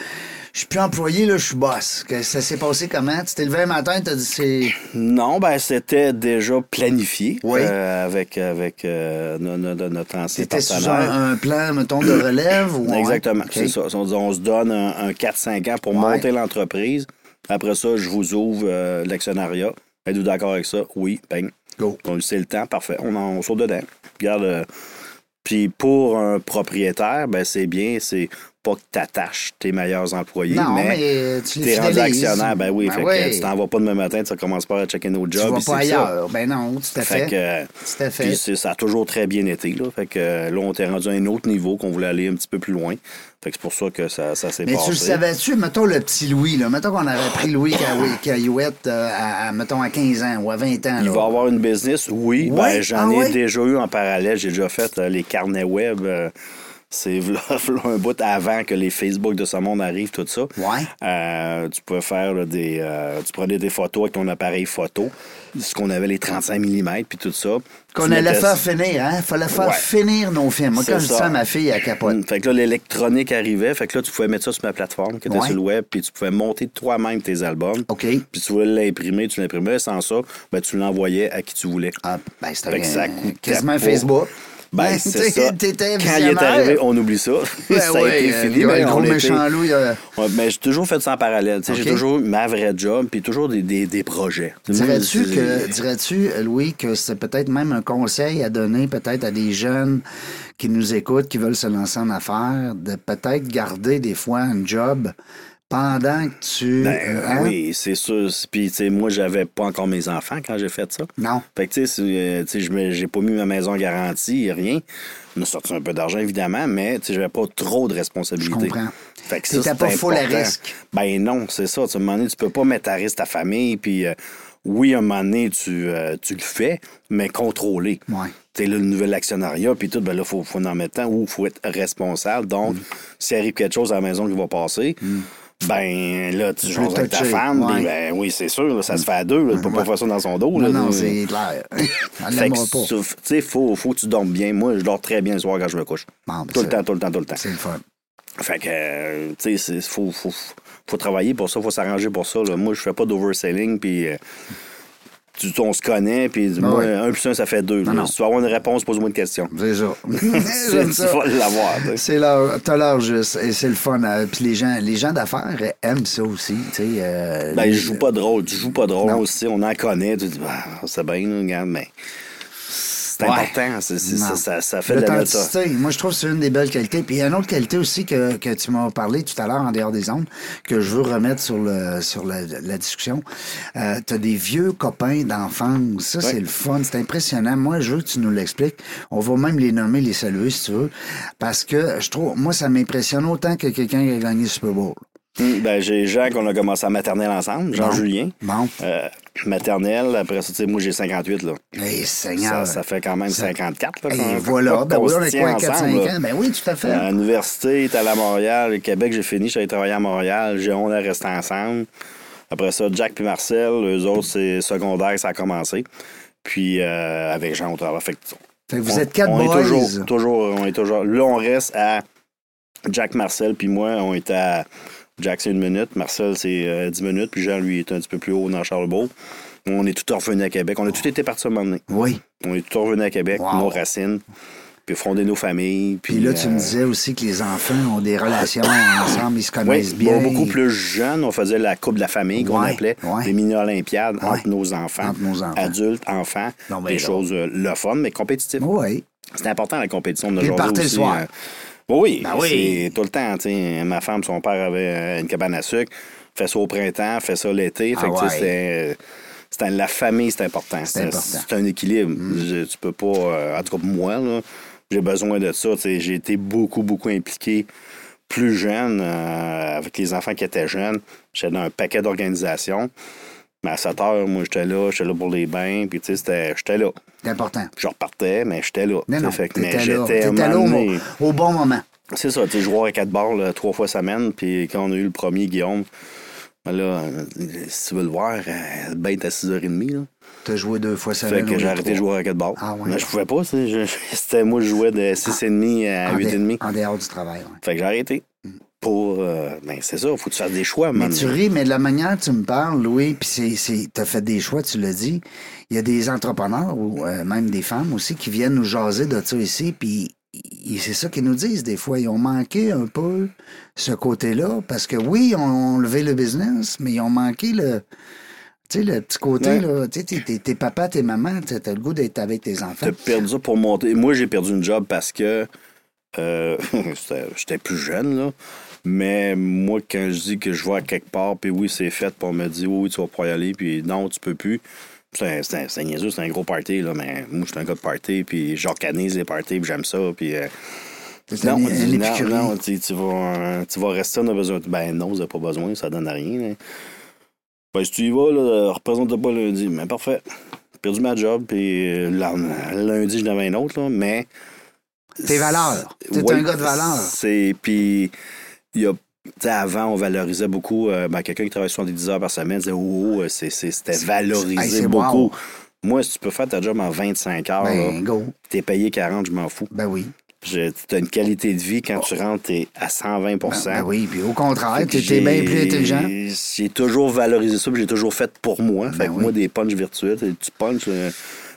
je suis plus employé, là, je suis boss? Que ça s'est passé comment? Tu t'es levé un matin, tu as dit c'est. Non, ben c'était déjà planifié Oui. euh, avec, avec euh, no- no- no- notre ancien C'était sous un, un plan, mettons, de relève ou. Exactement, OK. c'est ça. On, on se donne un, un 4-5 ans pour Ouais. monter l'entreprise. Après ça, je vous ouvre euh, l'actionnariat. Êtes-vous d'accord avec ça? Oui, bang. Go. C'est le temps, parfait. On, en, on dedans. Regarde. euh, puis pour un propriétaire, ben c'est bien, c'est pas que tu attaches tes meilleurs employés, Non, mais, mais, tu t'es rendu actionnaire. Ben oui, Ben fait oui. que tu t'en vas pas demain matin, tu commences pas à checker nos Tu jobs. vas ici pas ça. ailleurs. Ben non, tout à Fait fait. que, Tout à fait. ça a toujours très bien été. Là. Fait que là, on était rendu à un autre niveau qu'on voulait aller un petit peu plus loin. Fait que c'est pour ça que ça, ça s'est Mais passé. tu le savais-tu, mettons le petit Louis, là, mettons qu'on avait pris Louis Caillouette euh, à, à, mettons, à 15 ans ou à 20 ans. Il là. va avoir une business, oui. Ouais? Ben, j'en Ah ai déjà eu en parallèle. J'ai déjà fait euh, les carnets web. euh, c'est v'là- v'là un bout avant que les Facebook de ce monde arrivent, tout ça. Ouais. Euh, tu pouvais faire là, des. euh, tu prenais des photos avec ton appareil photo, ce qu'on avait les 35 mm, puis tout ça. Qu'on allait mettais- faire finir, hein? Fallait faire Ouais. finir nos films. Moi, quand je dis ça. à ma fille, elle capote. Mm. Fait que là, l'électronique arrivait. Fait que là, tu pouvais mettre ça sur ma plateforme qui était Ouais. sur le web, puis tu pouvais monter toi-même tes albums. OK. Puis tu voulais l'imprimer, tu l'imprimais. Sans ça, ben, tu l'envoyais à qui tu voulais. Ah, ben, c'était quasiment. Facebook. Ben, c'est ça. T'étais Quand il est arrivé, on oublie ça. Ouais, ça a ouais, été euh, fini. le mais gros méchant loup, il a- Ouais, mais j'ai toujours fait ça en parallèle. Tu sais, Ok. J'ai toujours ma vraie job, puis toujours des, des, des projets. Dirais-tu que, dirais-tu, Louis, que c'est peut-être même un conseil à donner peut-être à des jeunes qui nous écoutent, qui veulent se lancer en affaires, de peut-être garder des fois un job pendant que tu... Ben, euh, hein? Oui, c'est sûr. Puis, tu sais, moi, j'avais pas encore mes enfants quand j'ai fait ça. Non. Fait que, tu sais, euh, j'ai pas mis ma maison garantie, rien. On a sorti un peu d'argent, évidemment, mais, tu sais, j'avais pas trop de responsabilités. Je comprends. Fait que ça, pas full à risque. Ben non, c'est ça. Tu À un moment donné, tu peux pas mettre à risque ta famille, puis euh, oui, à un moment donné, tu, euh, tu le fais, mais contrôlé. Ouais. Tu sais, là, le nouvel actionnariat, puis tout, ben là, il faut, faut en mettre temps ou il faut être responsable. Donc, Mm. s'il arrive quelque chose à la maison qui va passer, ben là, tu joues avec ta femme, ouais. ben oui, c'est sûr, là, ça se fait à deux. là, tu peux pas Ouais. faire ça dans son dos. Non, là, non, tu- c'est clair. Fait que, tu sais, faut, faut que tu dormes bien. Moi, je dors très bien le soir quand je me couche. Ben, tout le temps, tout le temps, tout le temps. C'est le fun. Fait que, euh, tu sais, il faut, faut, faut travailler pour ça, faut s'arranger pour ça. là. Moi, je fais pas d'overselling, puis euh, tu- on se connaît, puis moi, ouais. un plus un, ça fait deux. là. Si tu veux avoir une réponse, pose-moi une question. C'est ça. tu vas l'avoir. C'est l'heure, t'as l'heure juste, et c'est le fun. euh, Puis les gens, les gens d'affaires aiment ça aussi, tu sais. euh, Ben, les- je joue pas de rôle. Tu joues pas de rôle Non. aussi. On en connaît. Tu dis, ah, c'est bien, là, regarde, mais c'est Ouais. important. c'est- c'est- Non. ça, ça, ça fait de la moi je trouve que c'est une des belles qualités. Puis il y a une autre qualité aussi que, que tu m'as parlé tout à l'heure en dehors des ondes, que je veux remettre sur, le, sur la, la discussion. Euh, tu as des vieux copains d'enfance. Ça, c'est le fun. C'est impressionnant. Moi, je veux que tu nous l'expliques. On va même les nommer, les saluer si tu veux. Parce que je trouve, moi, ça m'impressionne autant que quelqu'un qui a gagné le Super Bowl. Hum, Ben, j'ai Jean qu'on a commencé à maternelle ensemble, Jean-Julien. Bon. Euh, maternelle, après ça, tu sais, moi j'ai 58, là. Ça, Seigneur. ça fait quand même 54, là. Et voilà. Ben oui, on quoi, 4-5 ensemble, là. ans? Ben oui, tout à fait. À l'université, t'es allé à Montréal. Le Québec, j'ai fini, j'allais travailler à Montréal. J'ai on est resté ensemble. Après ça, Jack puis Marcel, eux autres, c'est secondaire, ça a commencé. Puis euh, avec Jean au travail. Fait que, Fait que vous on- êtes quatre on boys. Est toujours, toujours, on est toujours. Là, on reste à Jack, Marcel, puis moi, on est à. Jack, c'est une minute. Marcel, c'est euh, 10 minutes. Puis Jean, lui, est un petit peu plus haut dans Charlebourg. On est tout revenus à Québec. On a tout été partis à un moment donné. Oui. On est tout revenus à Québec, Wow. nos racines, puis fonder nos familles. Puis, Puis là, tu euh, me disais aussi que les enfants ont des relations ensemble, ils se Oui, connaissent bien. beaucoup plus jeunes, on faisait la Coupe de la famille qu'on appelait, ouais. des mini-olympiades entre nos enfants, Entre nos enfants. adultes, enfants, Non, des choses euh, le fun, mais compétitives. Oui. C'est important la compétition de le le aussi, soir. Euh, oui, Ben oui. c'est tout le temps. Ma femme, son père avait euh, une cabane à sucre, fait ça au printemps, fait ça l'été. Ah ouais. c'était- c'était la famille, c'est important. C'est important. Mm. c'est un équilibre. Je- tu peux pas, euh, en tout cas moi, là, j'ai besoin de ça. J'ai été beaucoup, beaucoup impliqué plus jeune, euh, avec les enfants qui étaient jeunes. J'étais dans un paquet d'organisations. Mais à 7 heures, moi, j'étais là, j'étais là pour les bains, puis tu sais, j'étais là. C'est important. Je repartais, mais j'étais là. Non, non, fait que- mais j'étais là au, bon moment. C'est ça, tu sais, jouais à quatre balles là, trois fois semaine, puis quand on a eu le premier, Guillaume, ben là, euh, si tu veux le voir, euh, le bête à 6h30, là. T'as joué deux fois ça. Fait que j'ai arrêté de jouer à quatre balles. Ah ouais. Mais je pouvais pas, je- c'était moi, je jouais de 6h30 à en, 8h30. dé- en dehors du travail. ouais. Fait que j'ai arrêté. Pour. euh, ben, c'est ça, faut que tu fasses des choix, Mais man. tu ris, mais de la manière que tu me parles, Louis, puis c'est, c'est, t'as fait des choix, tu l'as dit. Il y a des entrepreneurs ou euh, même des femmes aussi qui viennent nous jaser de ça ici, puis c'est ça qu'ils nous disent des fois. Ils ont manqué un peu ce côté-là, parce que oui, on, on levé le business, mais ils ont manqué le. Tu sais, le petit côté, Ouais. là. Tu sais, t'es, papa, t'es maman, tu as le goût d'être avec tes enfants. T'as perdu ça pour monter. Moi, j'ai perdu une job parce que euh, j'étais plus jeune, là. Mais moi, quand je dis que je vais à quelque part, puis oui, c'est fait, puis on me dit, oui, oui, tu vas pouvoir y aller, puis non, tu peux plus. C'est niaiseux, c'est un gros party, là, mais moi, je suis un gars de party, puis j'organise les parties, puis j'aime ça, puis... euh, non, on dit, non, non, tu, tu vas, tu vas rester, on a besoin. Ben non, vous n'avez pas besoin, ça donne à rien. là. Ben, si tu y vas, là, représente pas lundi. Mais parfait. J'ai perdu ma job, puis euh, lundi, je n'avais un autre, là, mais. Tes valeurs. T'es Ouais, un gars de valeurs. C'est. Puis, il y a. tu avant, on valorisait beaucoup. euh, ben, Quelqu'un qui travaille 70 heures par semaine disait Oh, oh, c'était valorisé beaucoup. wow. Moi, si tu peux faire ta job en 25 heures, Ben, t'es payé 40, je m'en fous. Ben oui. Tu as une qualité de vie quand tu rentres, t'es à 120 Ben, ben oui, puis au contraire, Fait t'étais bien plus intelligent. J'ai toujours valorisé ça, j'ai toujours fait pour moi. fait Ben que oui. moi, des punches virtuels, tu punches, euh,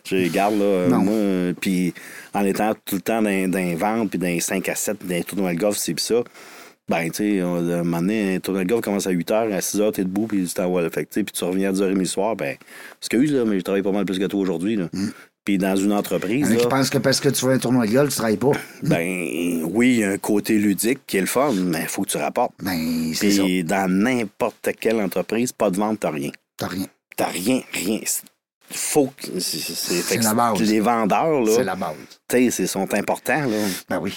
Je regarde, là, Non. moi, euh, puis en étant tout le temps dans, dans les ventes, puis dans les 5 à 7, puis dans les tournois de golf, c'est pis ça, ben, tu sais, à un moment donné, un tournoi de golf commence à 8 h, à 6 h, t'es debout, puis tu t'envoies le fait, que, puis tu reviens à 10h30 le soir, ben, excuse, là, mais je travaille pas mal plus que toi aujourd'hui, là. Puis dans une entreprise, Il y en a qui là, pensent que parce que tu fais un tournoi de golf, tu travailles pas. ben, oui, il y a un côté ludique qui est le fun, mais il faut que tu rapportes. Ben, c'est ça. Puis dans n'importe quelle entreprise, pas de vente, t'as rien. T'as rien. T'as rien, rien. C'est- Faut que. c'est- C'est la base. Les vendeurs, C'est là, la base. tu sais, c'est- sont importants, là. Ben oui.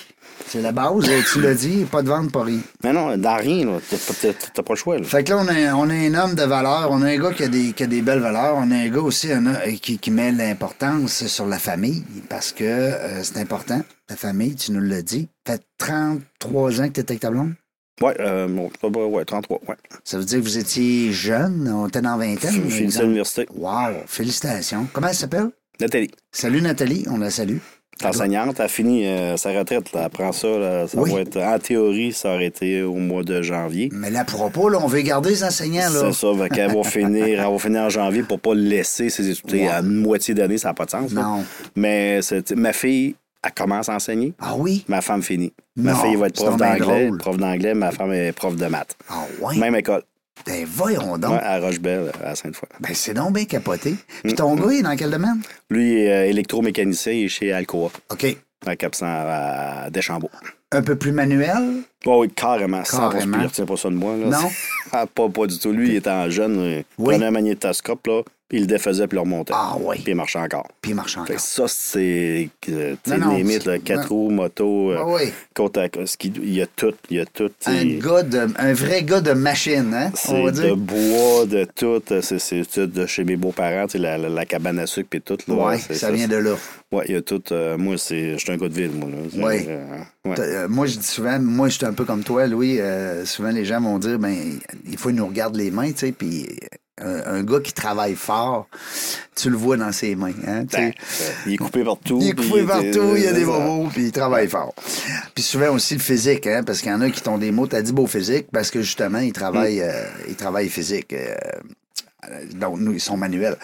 C'est la base. tu l'as dit, pas de vente, pas rien. Mais non, dans rien, là. T'as pas- le choix, là. Fait que là, on a, on a un homme de valeur, on a un gars qui a des, qui a des belles valeurs, on a un gars aussi un- qui, qui met l'importance sur la famille, parce que euh, c'est important, la famille, tu nous l'as dit. fait 33 ans que tu étais avec ta blonde? Ouais, euh, ouais, 33, ouais. Ça veut dire que vous étiez jeune, on était dans vingtaine? Je finis à l'université. Wow, félicitations. Comment elle s'appelle? Nathalie, Salut Nathalie, on la salue. t'es enseignante, elle a fini euh, sa retraite, là. Elle prend ça, là. Ça Oui. va être, en théorie, ça aurait été au mois de janvier. Mais là, pour pas, là, on veut garder les enseignants, là. C'est ça, fait qu'elle va finir, elle va finir en janvier pour pas laisser ses études Ouais. à une moitié d'année, ça n'a pas de sens. là. Non. Mais c'est- ma fille, elle commence à enseigner. Ah oui? Ma femme finit. Ma Non, fille va être prof d'anglais. Prof d'anglais, ma femme est prof de maths. Ah ouais? Même école. Ben voyons donc. Ouais, à Rochebelle, à Sainte-Foy. Ben c'est donc bien capoté. Mm. Puis ton gars, il est dans quel domaine? Lui il est euh, électromécanicien, il est chez Alcoa, OK. à Cap-San, à Deschambault. Un peu plus manuel? Oh, oui, carrément. Carrément. pas ça de moi. Là. Non? Ah, pas, pas du tout. Lui, il était en jeune. Il Oui. prenait un magnétoscope, là, puis il le défaisait, puis il le remontait. Ah oui. Puis il marchait encore. Puis il marche Fait encore. que ça, c'est euh, tu sais, limite, là, quatre roues, moto, euh, Ah oui. côte à côte. Il y a tout. Il y a tout. Un gars de, un vrai gars de machine, hein? On va C'est de dire. bois, de tout. C'est, c'est de chez mes beaux-parents, la, la, la cabane à sucre et tout. Là, Ouais, ça vient de là. Ouais, il y a tout. euh, moi, je suis un gars de ville, moi. C'est, Ouais. euh, euh, moi, je dis souvent, moi, je suis un peu comme toi, Louis. euh, souvent, les gens vont dire, ben, il faut qu'ils nous regardent les mains, tu sais, puis euh, un, un gars qui travaille fort, tu le vois dans ses mains, hein. Ben, euh, il est coupé partout. Il est coupé partout, il y a des bobos, puis il travaille fort. Puis souvent aussi le physique, hein, parce qu'il y en a qui t'ont des mots, t'as dit beau physique, parce que justement, ils travaillent, euh, ils travaillent physique. euh, donc, nous, ils sont manuels.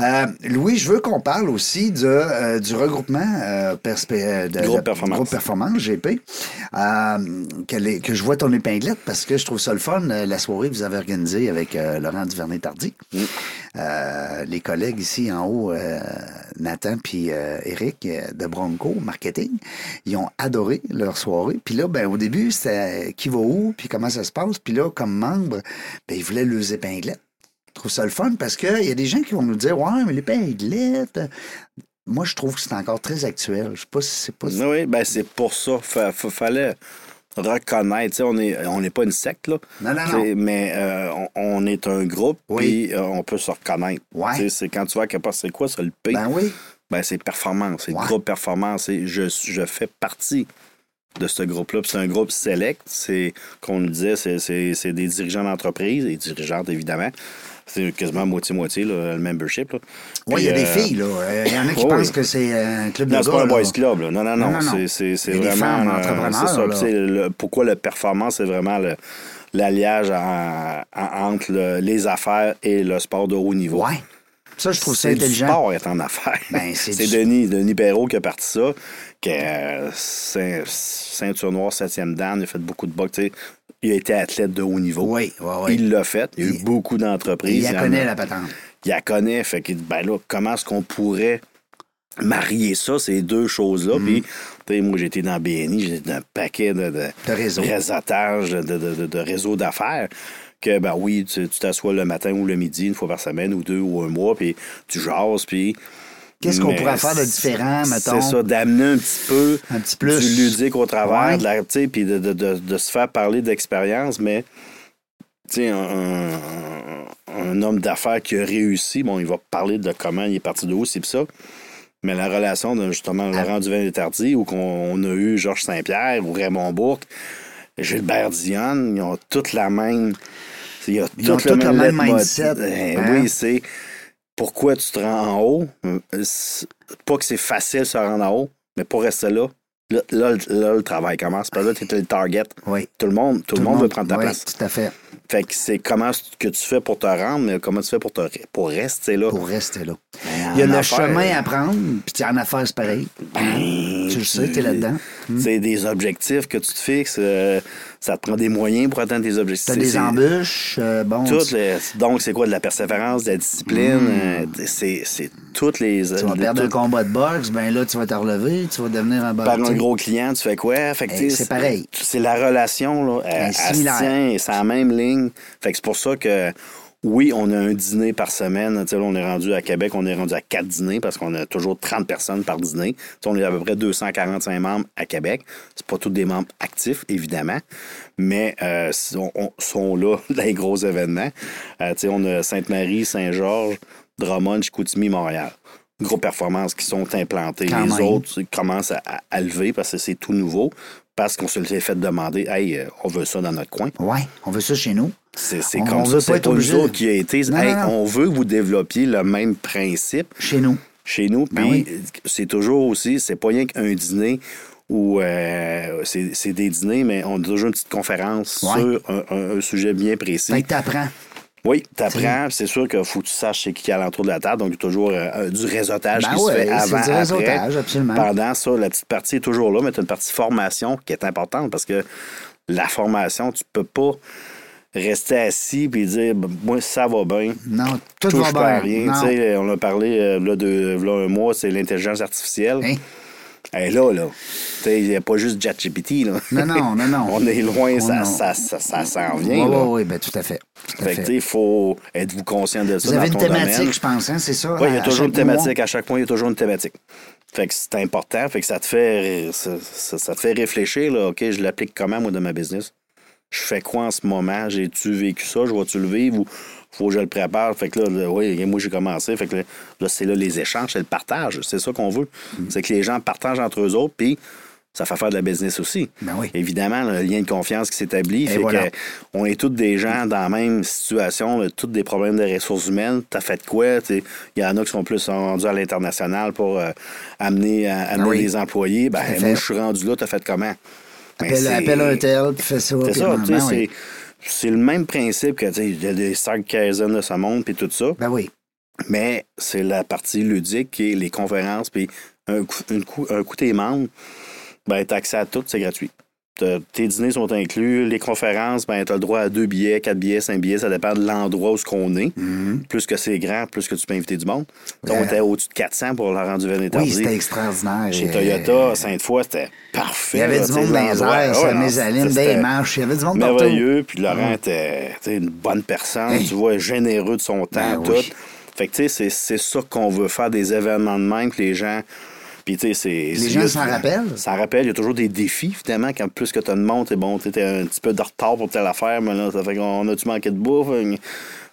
Euh, Louis, je veux qu'on parle aussi de, euh, du regroupement euh, euh, de, Groupe de- Performance. Groupe Performance, GP, euh, qu'elle est- que je vois ton épinglette parce que je trouve ça le fun, euh, la soirée que vous avez organisée avec euh, Laurent Duvernay-Tardy. Euh, les collègues ici en haut, euh, Nathan puis euh, Eric euh, de Bronco Marketing, ils ont adoré leur soirée. Puis là, ben, au début, c'était euh, qui va où, puis comment ça se passe. Puis là, comme membre, ben, ils voulaient leurs épinglettes. Trouve ça le fun parce qu'il y a des gens qui vont nous dire Ouais, mais l'épinglette. euh, Moi, je trouve que c'est encore très actuel. Je sais pas si c'est pas. Oui, oui, ben c'est pour ça. Fa- fallait reconnaître. tu sais, On n'est on n'est pas une secte, là. Non, non, Mais euh, on, on est un groupe, Oui. puis euh, on peut se reconnaître. Ouais. C'est quand tu vois part, c'est quoi ça, le P? Ben oui. Ben, c'est performance, c'est Ouais. groupe performance. Et je, je fais partie de ce groupe-là. C'est un groupe select. C'est, qu'on nous disait, c'est, c'est, c'est des dirigeants d'entreprise et dirigeantes, évidemment. C'est quasiment moitié-moitié, le membership. Oui, il y a des euh, filles, là. Euh, Il y en a qui pensent que c'est un club de Non, gars. c'est pas un boys club. Là. Non, non, non. Non, non, non. C'est, vraiment. euh, c'est ça. le- pourquoi le performance, c'est vraiment le- l'alliage en- en- entre le- les affaires et le sport de haut niveau. Ouais. Ça, je trouve ça intelligent. sport est en affaires. Ben, c'est du- Denis, Denis Perrault qui a parti ça, qui est euh, ceint- ceinture noire, septième dan, il a fait beaucoup de boxe. Il a été athlète de haut niveau. Oui, oui, oui. Il l'a fait. Il y a eu Il- beaucoup d'entreprises. Il la connaît, la patente. il la connaît. Fait que, ben là, comment est-ce qu'on pourrait marier ça, ces deux choses-là? Mm. Puis, tu sais, moi, j'étais dans BNI, j'étais dans un paquet de, de, De réseautage, de, de, de- réseaux d'affaires. Que, ben oui, tu tu t'assois le matin ou le midi, une fois par semaine, ou deux, ou un mois, puis tu jases, puis. Qu'est-ce qu'on pourrait faire de différent, mettons? C'est ça, d'amener un petit peu Un petit plus. du ludique au travers, Ouais. de puis de, de- de- de se faire parler d'expérience, mais tu sais, un, un- un homme d'affaires qui a réussi, bon, il va parler de comment il est parti de haut, c'est ça. Mais la relation de justement Ah. Laurent Duvin et Tardy, ou qu'on on a eu Georges Saint-Pierre ou Raymond Bourque, Gilbert Dionne, ils ont toutes la même. Ils ont tout tous le même mindset, Eh hein? Oui, c'est pourquoi tu te rends en haut? Euh, c'est- Pas que c'est facile de se rendre en haut, mais pour rester là, là, là, le- là, le travail commence. Parce que là, tu es le target. Oui. Tout le monde, tout le monde veut prendre ta oui, place. tout à fait. Fait que c'est comment que tu fais pour te rendre, mais comment tu fais pour, te, pour rester là? Pour rester là. Ben, Il y a le chemin à prendre, puis tu en affaires, c'est pareil. tu le sais, t'es là-dedans. C'est des objectifs que tu te fixes. euh, ça te prend des moyens pour atteindre tes objectifs. T'as des embûches, euh, bon, toutes tu, les- donc, c'est quoi? De la persévérance, de la discipline. euh, c'est, c'est toutes les... tu vas perdre un combat de boxe, ben là, tu vas te relever, tu vas devenir un par un boxeur. gros client, tu fais quoi? Eh, c'est pareil. C'est la relation, là. Elle, elle se similaire. tient et c'est la même ligne. Fait que c'est pour ça que, oui, on a un dîner par semaine. Là, on est rendu à Québec, on est rendu à quatre dîners parce qu'on a toujours 30 personnes par dîner. On est à peu près 245 membres à Québec. C'est pas tous des membres actifs, évidemment, mais euh, sont, on- sont là dans les gros événements. Euh, on a Sainte-Marie, Saint-Georges, Drummond, Chicoutimi, Montréal. Gros performances qui sont implantées. Quand les même. autres commencent à, lever parce que c'est tout nouveau, parce qu'on se l'est fait demander Hey, euh, on veut ça dans notre coin. Ouais, on veut ça chez nous. C'est comme on ça. C'est pas nous obligé. autres qui a été. Non, Hey, non, non. On veut que vous développiez le même principe Chez nous. chez nous. Puis Ben oui. c'est toujours aussi, c'est pas rien qu'un dîner où euh, c'est des dîners, mais on a toujours une petite conférence Ouais. sur un, un- un sujet bien précis. Fait que t'apprends. Oui, t'apprends. C'est sûr qu'il faut que tu saches c'est qui est à l'entour de la table. Donc, il y a toujours euh, du réseautage Ben qui ouais, se fait avant, du après. réseautage, absolument. Pendant ça, la petite partie est toujours là, mais tu as une partie formation qui est importante parce que la formation, tu peux pas rester assis et dire Ben, moi ça va bien Non, tout touche va pas à bien. rien on a parlé euh, là, de là, un mois c'est l'intelligence artificielle Hein? Et là là il n'y a pas juste ChatGPT là Non, non, non, non. on est loin Oh, ça, ça, ça, ça s'en Oui, vient oui, là. oui, ben tout à fait. Tout fait que fait. tu sais, il faut être-vous conscient de ça Vous avez dans une ton thématique, domaine. je pense, hein, c'est ça? Oui, il y a toujours une mois? thématique. À chaque point, il y a toujours une thématique. Fait que c'est important. Fait que ça te fait, ça, ça- ça te fait réfléchir, là. OK, je l'applique comment, moi, dans ma business? Je fais quoi en ce moment? J'ai-tu vécu ça? Je vais-tu le vivre ou faut que je le prépare? Fait que là, oui, moi, j'ai commencé. Fait que là, là, c'est là les échanges, c'est le partage. C'est ça qu'on veut. Mm. C'est que les gens partagent entre eux autres, puis ça fait faire de la business aussi. Ben oui. Évidemment, le lien de confiance qui s'établit, fait voilà. que on est tous des gens dans la même situation, là, tous des problèmes de ressources humaines. T'as fait quoi? Il y en a qui sont plus rendus à l'international pour euh, amener, euh, amener Oui. des employés. Ben, à moi, je suis rendu là, t'as fait comment? Ben, Appelle, appelle un tel, puis fais ça. C'est ça, tu sais, ben oui. c'est- le même principe que tu sais, il y a des cinq Kaizen de ce monde, puis tout ça. Ben oui. Mais c'est la partie ludique qui est les conférences, puis un coup, une coup, un coup tes membres, ben, t'as accès à tout, c'est gratuit. Tes dîners sont inclus. Les conférences, ben, tu as le droit à deux billets, quatre billets, cinq billets. Ça dépend de l'endroit où ce qu'on est. Plus que c'est grand, plus que tu peux inviter du monde. Donc, on était au-dessus de 400 pour la rendu Véné Oui, c'était extraordinaire. Chez Euh, Toyota, Sainte-Foy, c'était parfait. Il y avait là, du monde dans les airs, mésaline, c'était- des marches. Il y avait du monde partout. merveilleux. Puis Laurent était tu sais, une bonne personne, Hey. tu vois, généreux de son temps, Ben tout. oui. Fait que, tu sais, c'est- c'est ça qu'on veut faire, des événements de même, que les gens. Puis, tu sais, c'est. Les gens s'en rappellent? Ça rappelle, il y a toujours des défis, évidemment, quand plus que tu as de monde, t'es bon, t'étais un petit peu de retard pour telle affaire, mais là, ça fait qu'on a-tu manqué de bouffe?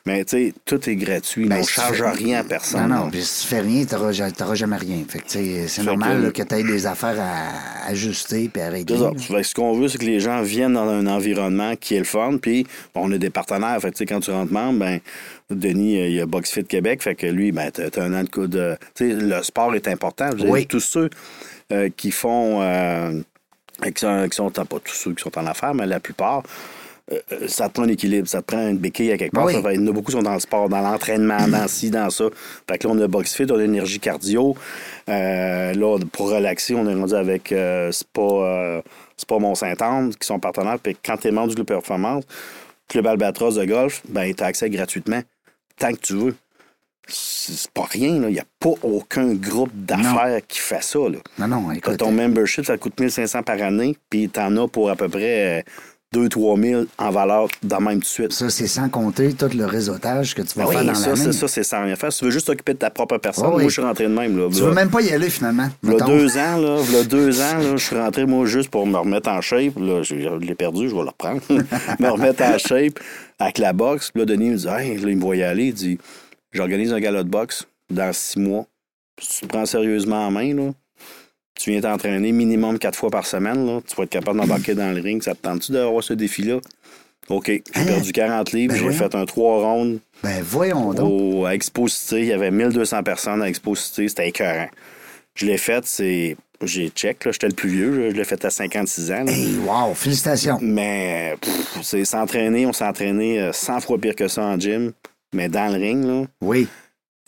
Mais, tu sais, tout est gratuit, Ben, on ne si tu charge fais- rien à personne. Non, non, puis si tu fais rien, tu n'auras jamais rien. Fait que, tu sais, c'est normal que- là, que tu aies des affaires à ajuster puis à régler. Fait que ce qu'on veut, c'est que les gens viennent dans un environnement qui est le fun. Puis, on a des partenaires. Fait que, tu quand tu rentres membre, ben, Denis, euh, il y a BoxFit Québec. Fait que lui, ben, t'as un an de coup de. Tu sais, le sport est important. Dire, Oui. Tous ceux euh, qui font. euh, qui sont, qui sont- pas tous ceux qui sont en affaires, mais la plupart. Euh, euh, ça te prend un équilibre, ça te prend une béquille à quelque part. Oui. Ça fait- il y en a beaucoup qui sont dans le sport, dans l'entraînement, dans ci, dans ça. Fait que là, on a BoxFit, on a énergie cardio. Euh, là, pour relaxer, on est rendu avec euh, Spa, Spa Mont-Saint-Anne, qui sont partenaires. Puis quand tu es membre du Club Performance, Club Albatros de golf, ben, tu as accès gratuitement, tant que tu veux. C'est pas rien, là. Il n'y a pas aucun groupe d'affaires qui fait ça, là. Non, non, écoute. ton membership, ça te coûte 1500 par année, puis t'en as pour à peu près 2-3 000 en valeur dans même tout de suite. Ça, c'est sans compter tout le réseautage que tu vas Ben faire oui, dans ça, c'est ça, c'est sans rien faire. Si tu veux juste t'occuper de ta propre personne, Oh oui. moi, je suis rentré de même. Là, Tu V'là- veux même pas y aller, finalement. v'là mettons. deux ans, là, v'là deux ans, là, je suis rentré, moi, juste pour me remettre en shape. Là, je, je l'ai perdu, je vais le reprendre. me remettre en shape avec la boxe. Puis là, Denis me dit, hey, là, il me voyait aller. Il dit, j'organise un galop de boxe dans six mois. Si tu te prends sérieusement en main, là, tu viens t'entraîner minimum quatre fois par semaine, là, tu vas être capable d'embarquer dans le ring. Ça te tente-tu d'avoir ce défi-là? OK. J'ai Hein? perdu 40 livres. Ben j'ai fait un trois rondes Ben, voyons donc. au, à Expo Cité. Il y avait 1200 personnes à Expo Cité. C'était écœurant. Je l'ai fait, c'est j'ai check, là, j'étais le plus vieux, je l'ai fait à 56 ans. là. Hey, wow, félicitations. Mais c'est s'entraîner, on s'est entraîné euh, 100 fois pire que ça en gym. Mais dans le ring, là, Oui.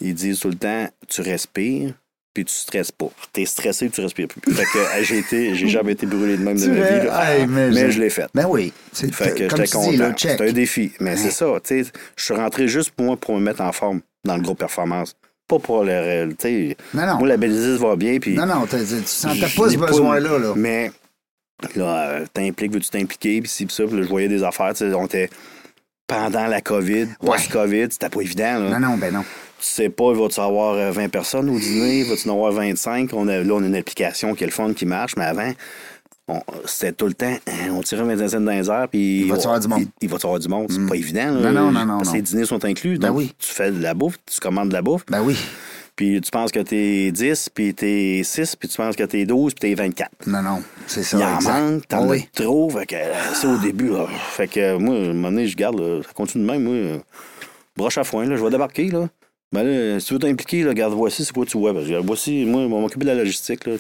ils disent tout le temps, tu respires, puis tu stresses pas. T'es stressé, tu respires plus. Fait que j'ai été, j'ai jamais été brûlé de même de ma vie. là. Hey, mais mais je- l'ai fait. Ben oui. C'est Fait que j'étais content. un défi. Mais Ouais. c'est ça, tu sais, je suis rentré juste pour moi pour me mettre en forme dans le groupe performance. Pas pour le réel. Non, non. Moi, la Belize va bien, puis. Non, non, tu sentais pas ce besoin-là. Là. Mais là, euh, t'impliques, veux-tu t'impliquer, puis ci, puis ça, puis là, je voyais des affaires, tu sais, on était pendant la COVID, post-COVID, c'était pas évident, là. Non, non, ben non. Tu sais pas, va-tu avoir euh, 20 personnes au dîner, va-tu en avoir 25? On a, là, on a une application qui est le fun, qui marche, mais avant, c'était tout le temps, hein, on tirait une vingtaine dans les airs, puis... Il va-tu avoir du monde? Il, il va-tu avoir du monde? C'est pas évident, Non, là. non, non, non, Parce que non. les dîners sont inclus, Ben donc oui. tu fais de la bouffe, tu commandes de la bouffe, Ben oui. puis tu penses que t'es 10, puis t'es 6, puis tu penses que t'es 12, puis t'es 24. Non, non. C'est ça. Il en exact. manque, t'en oui. as trop. Fait que euh, ça, au début, là. Fait que euh, moi, à un moment donné, je garde, là, ça continue de même, moi. euh, broche à foin, là, je vais débarquer, là. Ben là, si tu veux t'impliquer, regarde, voici, c'est quoi tu vois. Voici, moi, on va m'occuper de la logistique, là.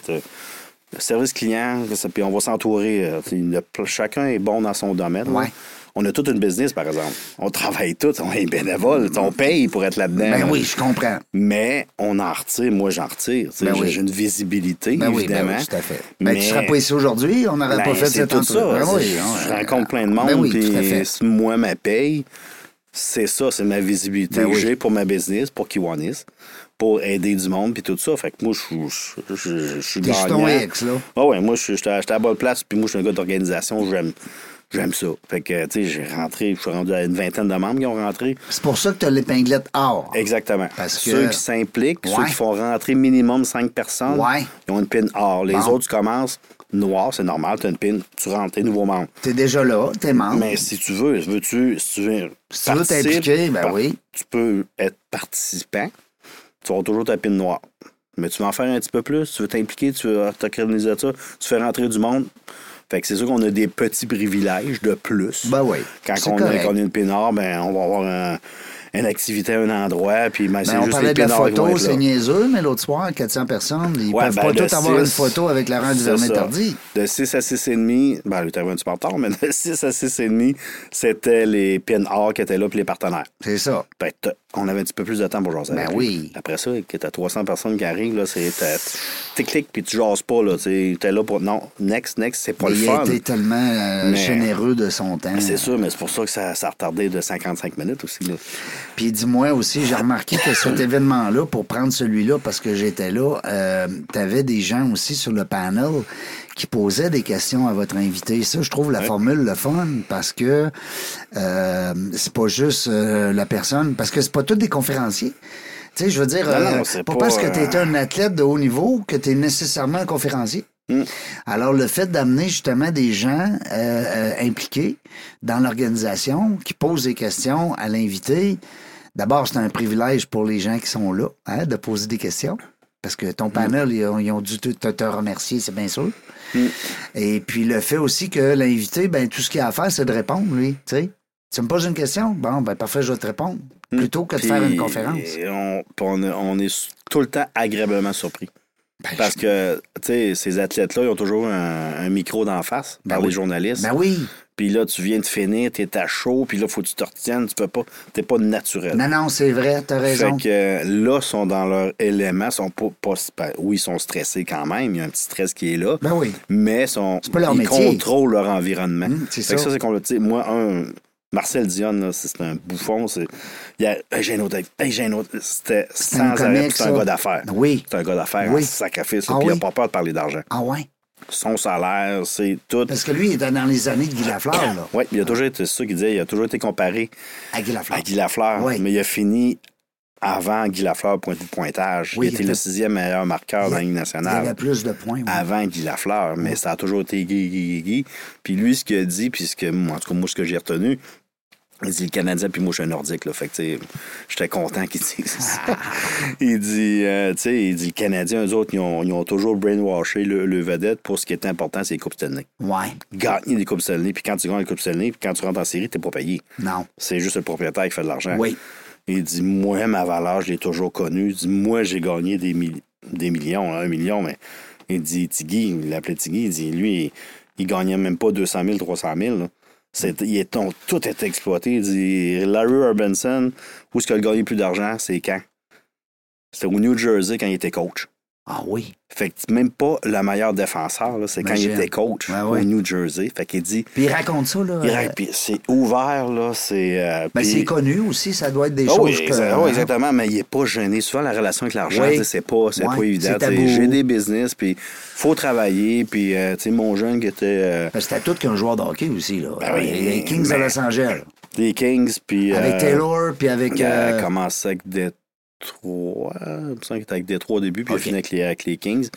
Le service client, ça, puis on va s'entourer. euh, chacun est bon dans son domaine. Ouais. On a toute une business, par exemple. On travaille tous, on est bénévole, on paye pour être là-dedans. Ben oui, je comprends. Mais on en retire, moi j'en retire. Ben j'ai, oui. une visibilité, Ben évidemment. oui, tout à fait. Ben, Mais- tu serais pas ici aujourd'hui, on n'aurait ben, pas fait cette tout ça. Ben oui, je euh, rencontre plein de monde, puis tout moi, ma paye, c'est ça, c'est ma visibilité Ben que j'ai pour ma business, pour Kiwanis, pour aider du monde, puis tout ça. Fait que moi, je suis- sur ton gagnant. X, là. Ah ouais, moi, je suis- à la bonne place, puis moi, je suis un gars d'organisation, j'aime j'aime ça. Fait que, tu sais, j'ai rentré, je suis rendu à une vingtaine de membres qui ont rentré. C'est pour ça que tu as l'épinglette or. Exactement. Parce que- Ceux qui s'impliquent, ceux qui font rentrer minimum 5 personnes, Ouais. ils ont une pin or. Les Bon. autres, tu commences noir, c'est normal, tu as une pin, tu rentres, t'es nouveau membre. T'es déjà là, t'es membre. Mais si tu veux, veux-tu, si tu veux, Si tu veux t'impliquer, ben par- oui. Tu peux être participant, tu auras toujours ta pin noire. Mais tu veux en faire un petit peu plus, tu veux t'impliquer, tu veux t'organiser ça, tu fais rentrer du monde. Fait que c'est sûr qu'on a des petits privilèges de plus. Ben oui. Quand on, a, une pin or, ben, on va avoir un- une activité à un endroit, puis ben, Ben, on juste parlait de la photo, c'est niaiseux, mais l'autre soir, 400 personnes, ils Ouais, peuvent ben, pas tous avoir une photo avec Laurent C'est Duvernay-Tardy. ça. De 6 à 6 et demi, ben, lui, est arrivé un petit peu en retard, mais de 6 à 6 et demi, c'était les pin or qui étaient là, puis les partenaires. C'est ça. Ben, on avait un petit peu plus de temps pour jaser. Ben oui. Après ça, que t'as 300 personnes qui arrivent, là, c'est t'as- tic-tic, puis tu jases pas, là. Tu es là pour. Non, next, next, c'est pas Mais le il fun. a été tellement euh, Mais- généreux de son temps. C'est sûr, mais c'est pour ça que ça, ça a retardé de 55 minutes aussi, là. Puis dis-moi aussi, j'ai remarqué que cet événement-là, pour prendre celui-là, parce que j'étais là, euh, t'avais des gens aussi sur le panel qui posaient des questions à votre invité. Ça, je trouve la formule le fun parce que euh, c'est pas juste euh, la personne, parce que c'est pas tous des conférenciers. Tu sais, je veux dire, Non, non, euh, pas pas, parce que euh, tu es un athlète de haut niveau que tu es nécessairement un conférencier. Mm. Alors, le fait d'amener justement des gens euh, euh, impliqués dans l'organisation qui posent des questions à l'invité, d'abord, c'est un privilège pour les gens qui sont là hein, de poser des questions. Parce que ton panel, ils, ont, ils ont dû te, remercier, c'est bien sûr. Et puis le fait aussi que l'invité, ben tout ce qu'il a à faire, c'est de répondre, lui. Tu me poses une question? Bon, ben parfait, je vais te répondre. Plutôt que de Puis, faire une conférence. On, puis on, on est tout le temps agréablement surpris. Ben, Parce que, tu sais, ces athlètes-là, ils ont toujours un, un micro d'en face Ben par oui. les journalistes. Ben oui. Puis là, tu viens de finir, t'es à chaud, puis là, faut que tu te retiennes, tu peux pas, t'es pas naturel. Non, non, c'est vrai, t'as raison. Fait que là, ils sont dans leur élément, sont pas, pas- oui, ils sont stressés quand même, il y a un petit stress qui est là, Ben oui. mais sont, pas leur ils métier. contrôlent leur environnement. Hum, c'est Fait que ça. ça, c'est Moi, un, Marcel Dion, c'est un bouffon. c'est- Il y a, Hey, j'ai un autre, hey, j'ai un autre. C'était sans arrêt, c'est un gars d'affaires. Oui. C'est un gars d'affaires Oui. sacrifice, Ah puis il n'a pas peur de parler d'argent. Ah ouais? Son salaire, c'est tout. Parce que lui, il était dans les années de Guy Lafleur, là. Oui, il a toujours été c'est ça qu'il disait, il a toujours été comparé À Guy Lafleur. à Guy Lafleur, Oui. mais il a fini avant Guy Lafleur point de pointage. Oui, il il était était- le sixième meilleur marqueur dans la Ligue Il nationale. avait plus de points. oui. avant Guy Lafleur, mais ça a toujours été Guy, Guy, Guy, Guy. Puis lui, ce qu'il a dit, puis ce que, moi, en tout cas, moi, ce que j'ai retenu, il dit le Canadien, puis moi, je suis un Nordique, là. Fait que, j'étais content qu'il dise ça. il dit, euh, tu sais, il dit le Canadien, eux autres, ils ont, ils ont toujours brainwashé le, le vedette pour ce qui est important, c'est les Coupes Stanley. Ouais. Gagner des Coupes Stanley, puis quand tu gagnes les Coupes Stanley, puis quand tu rentres en série, t'es pas payé. Non. C'est juste le propriétaire qui fait de l'argent. Oui. Il dit, moi, ma valeur, je l'ai toujours connue. Il dit, moi, j'ai gagné des, mil- des millions, hein, un million, mais Il dit Tiggy, il l'appelait Tiggy, il dit lui, il, il gagnait même pas 200 000, 300 000. là. Est, tout était exploité. Il dit Larry Urbanson, où est-ce qu'il a gagné plus d'argent, c'est quand? C'était au New Jersey quand il était coach. Ah oui. Fait que même pas le meilleur défenseur, là, c'est quand il était coach Ouais, au. New Jersey. Fait qu'il dit, Puis il raconte ça, là. il euh, puis c'est ouvert, là, c'est... euh, ben, puis- c'est connu aussi, ça doit être des Ah choses oui, que. exa- oui, exactement, mais il n'est pas gêné. Souvent, la relation avec l'argent, Oui. c'est pas, c'est Ouais, pas évident. c'est. J'ai des business, puis faut travailler. Puis, euh, tu sais, mon jeune qui était euh, Parce que c'était tout qu'un joueur de hockey aussi, là. Ben les Kings de Los Angeles. des Kings, puis... Avec Taylor, puis avec. Il a euh, commencé avec Détroit. Il me semble qu'il était avec Détroit au début, puis Ok. il a fini avec les, avec les Kings.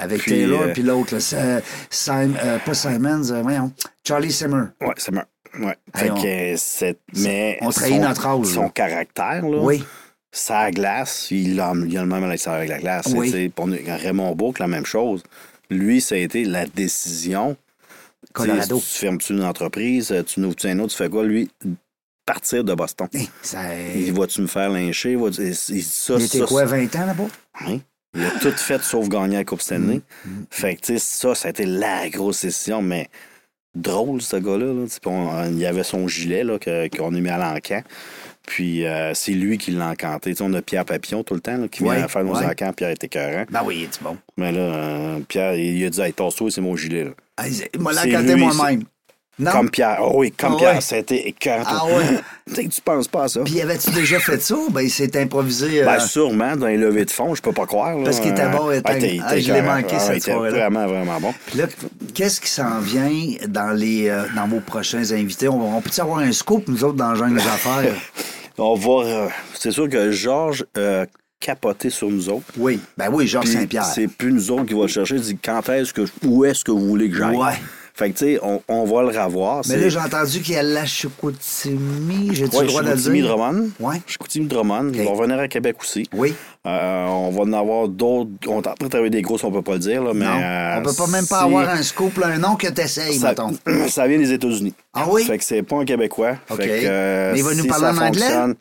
avec puis, Taylor, euh, puis l'autre, c'est- Sim- euh, pas Simons, euh, voyons, Charlie Simmer. Ouais, c'est bon. Ouais. Fait on- que euh, c'est... Mais on trahit son- notre âge, Son là. caractère, là, Oui. sa glace, il a, il a le même à l'extérieur avec la glace. Oui. Pour Raymond Bourque, la même chose. Lui, ça a été la décision. Colorado. Tu fermes-tu une entreprise, tu n'ouvres-tu un autre, tu fais quoi? Lui, partir de Boston. Ça- Il va-tu me faire lyncher? Il, il- ça, il était ça, quoi, ça- 20 ans là-bas? Oui. Il a tout fait sauf gagner la Coupe Stanley. Mm, Fait que, tu sais, ça, ça a été la grosse décision, mais drôle, ce gars-là. là. Il y avait son gilet là, qu'on a mis à l'encan. Puis euh, c'est lui qui l'a encanté. On a Pierre Papillon tout le temps là, qui vient faire nos ouais. encans. Pierre était écœurant. Ben oui, il est bon. Mais là, euh, Pierre, il, a dit Hey, tasse-toi, c'est mon gilet. Là. Ah, il m'a l'encanté moi-même. Non? Comme Pierre. Oh oui, comme Ah Pierre. ouais. Ça a été écœurant. Ah ouais. tu sais que tu penses pas à ça. Puis avais-tu déjà fait ça? Ben, il s'est improvisé. euh, Ben, sûrement, dans les levées de fond, je peux pas croire. là. Parce qu'il était bon, était- Ah, il ah, je l'ai manqué, Ah, cette il était. Vraiment, vraiment bon. Puis là, qu'est-ce qui s'en vient dans les euh, dans vos prochains invités? On, on peut-tu avoir un scoop, nous autres, dans le genre des affaires? On va. euh, c'est sûr que Georges a capoté sur nous autres. Oui. Ben oui, Georges Saint-Pierre. C'est plus nous autres qui va le chercher. Il dit quand est-ce que. Où est-ce que vous voulez que j'aille? Ouais. Fait que, tu sais, on, on va le revoir. Mais là, j'ai entendu qu'il y a la Chicoutimi. J'ai-tu Ouais, le droit de le Chicoutimi dire? Drummond. Ouais. Chicoutimi Drummond. Ils vont revenir à Québec aussi. Oui. Euh, on va en avoir d'autres. On est en train de travailler des grosses, on peut pas le dire, là, mais. non. euh, on peut pas même pas avoir un scoop, là, un nom que t'essayes, Ça, mettons. ça vient des États-Unis. Ah oui? Fait que c'est pas un Québécois. OK. Fait que, euh, Mais il va nous si parler en anglais?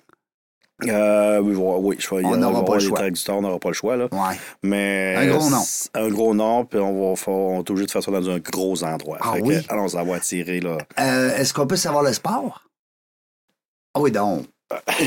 Euh, oui, oui, je On n'aura pas le choix. on n'aura pas le choix. Là. Ouais. Mais Un gros nom. Un gros nom, puis on va faire, on est obligé de faire ça dans un gros endroit. Ah Fait que, oui? allons, ça va attirer, là. Euh, Est-ce qu'on peut savoir le sport? Ah oui, donc.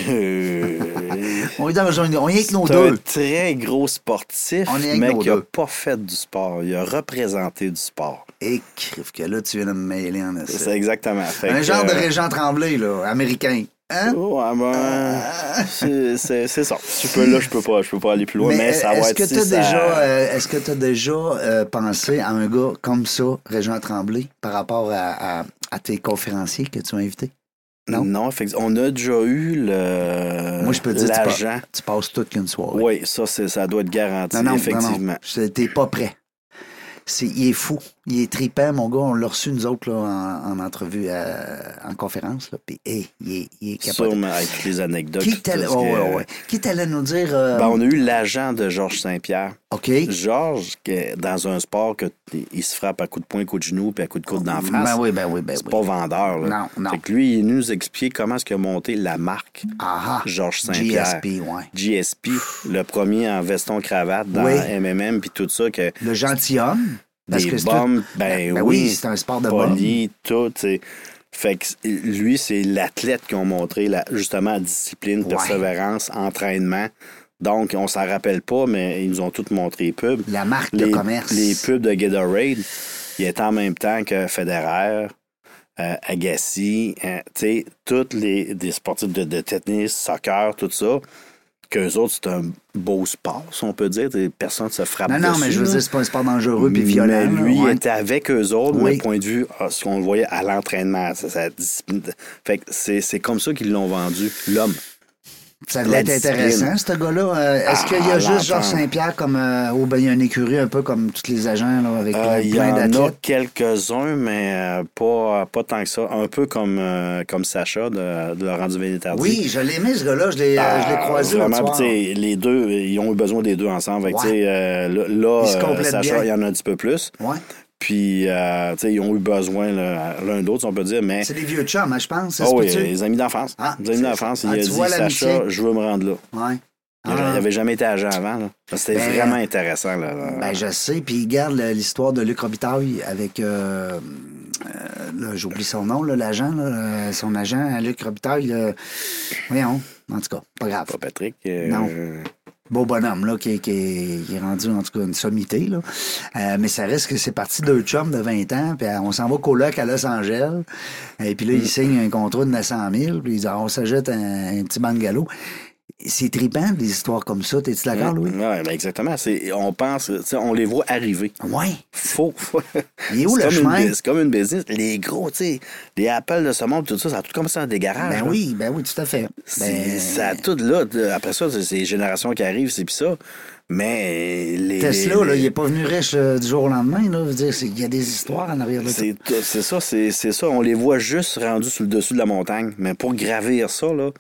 Euh, On est dans on est que nos c'est un deux. très gros sportif, On est avec mais qui n'a deux. pas fait du sport. Il a représenté du sport. Et crif que là, tu viens de me mêler en essai. C'est exactement. Fait Un que, genre de Régent Tremblay, là, américain. Hein? Ouais, ben, c'est- c'est c'est ça. Tu peux, là, je peux pas, je peux pas aller plus loin, mais, Mais, ça euh, va est-ce être que si tu as ça- déjà, euh, est-ce que tu as déjà euh, pensé à un gars comme ça, Régent Tremblay, par rapport à, à- à tes conférenciers que tu as invités? Non? Non. On a déjà eu le. Moi, je peux te dire, tu, pa- tu passes toute qu'une soirée. Oui, ça, c'est- ça doit être garanti, Non, non, effectivement. non, non. T'es pas prêt. C'est, il est fou. Il est tripant, mon gars. On l'a reçu, nous autres, là, en, en entrevue, euh, en conférence. Là, puis, hey, il est, il est capoté. Sûrement, avec les anecdotes. Qui t'allait oh, ouais, ouais. Qui nous dire... euh, Ben, on a eu l'agent de Georges Saint-Pierre. OK. Georges, dans un sport que il se frappe à coups de poing, coup de genou, puis à coups de coude d'en face. Ben oui, ben oui, ben c'est oui. pas vendeur. Là. Non, non. Fait que lui, il nous expliquait comment est-ce qu'il a monté la marque ah. Georges Saint-Pierre. GSP, ouais. GSP, le premier en veston-cravate dans Oui. MMM, puis tout ça, que Le gentilhomme? Parce des que bombes, ben, Ben oui, oui, c'est un sport de poli, tout. Fait que lui, c'est l'athlète qui ont montré la, justement discipline, Ouais. persévérance, entraînement. Donc, on s'en rappelle pas, mais ils nous ont tous montré les pubs. La marque les, de commerce. Les pubs de Gatorade, il est en même temps que Federer, euh, Agassi, hein, tu sais, tous les des sportifs de, de tennis, soccer, tout ça. Qu'eux autres, c'est un beau sport, si on peut dire. Des personnes se frappent Non, non, dessus, mais je veux là. dire, c'est pas un sport dangereux puis violent. Mais lui, il ouais. était avec eux autres, Oui. mais point de vue, ah, ce qu'on le voyait à l'entraînement, ça, discipline. Fait c'est comme ça qu'ils l'ont vendu, l'homme. Ça devait être intéressant, ce gars-là. Euh, Est-ce Ah, qu'il y a juste l'entendre. Georges Saint-Pierre comme. Euh, ben, il y a une écurie un peu comme tous les agents, là, avec Euh, plein, Il y en a d'athlètes? quelques-uns, mais euh, pas, pas tant que ça. Un peu comme, comme Sacha de, de Laurent Duvalier-Tardy. Oui, je l'ai aimé, ce gars-là. Je l'ai Ah, croisé Vraiment, les deux, ils ont eu besoin des deux ensemble. Fait Ouais. là, Sacha, bien. il y en a un petit peu plus. Ouais. Puis, euh, tu sais, ils ont eu besoin l'un d'autre, si on peut dire, mais... C'est des vieux chums, hein, je pense. Ah se oui, les amis d'enfance. Ah, les amis d'enfance, ah, il a tu dit? Sacha, je veux me rendre là. Ouais. Il Ah. n'avait jamais été agent avant. C'était Ben, vraiment intéressant. Là, là. Ben, je sais. Puis, garde le- l'histoire de Luc Robitaille avec. euh, euh, là, J'oublie son nom, l'agent, euh, son agent, Luc Robitaille. voyons. En tout cas, pas grave. Pas Patrick. euh, Non. Beau bonhomme, là, qui, est- qui est, qui est rendu, en tout cas, une sommité, là. Euh, mais ça reste que c'est parti deux chums de 20 ans, puis euh, on s'en va coloc à Los Angeles. Et puis là, Mm. il signe un contrat de 900 000, puis il dit, Ah, on s'achète un, un petit bungalow. C'est trippant, des histoires comme ça. T'es-tu d'accord, Louis? Oui, ben exactement. C'est- On pense, on les voit arriver. Faut. faut- Il est où le comme chemin? C'est comme une business. Les gros, tu sais, les Apple de ce monde, tout ça, ça a tout commencé dans des garages. Ben là. oui, ben oui, tout à fait. C'est- Ben, Ça a tout là. Après ça, c'est les générations qui arrivent, c'est puis ça. Mais les. Tesla, les- là, il n'est pas venu riche euh, du jour au lendemain. Là. Il y a des histoires en arrière de. C'est ça, c'est c'est ça. On les voit juste rendus sur le dessus de la montagne. Mais pour gravir ça, là,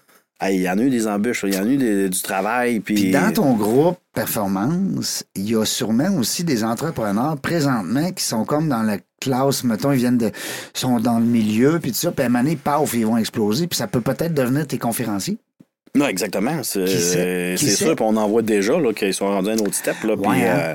hey, il y en a eu des embûches, il y en a eu des- du travail. Puis dans ton groupe performance, il y a sûrement aussi des entrepreneurs présentement qui sont comme dans la classe, mettons, ils viennent de. sont dans le milieu, puis tout ça, puis à un moment donné, paf, ils vont exploser, puis ça peut peut-être devenir tes conférenciers. Non, exactement. C'est sait? sûr, puis on en voit déjà là, qu'ils sont rendus à un autre step. Là, puis, Ouais, hein? euh,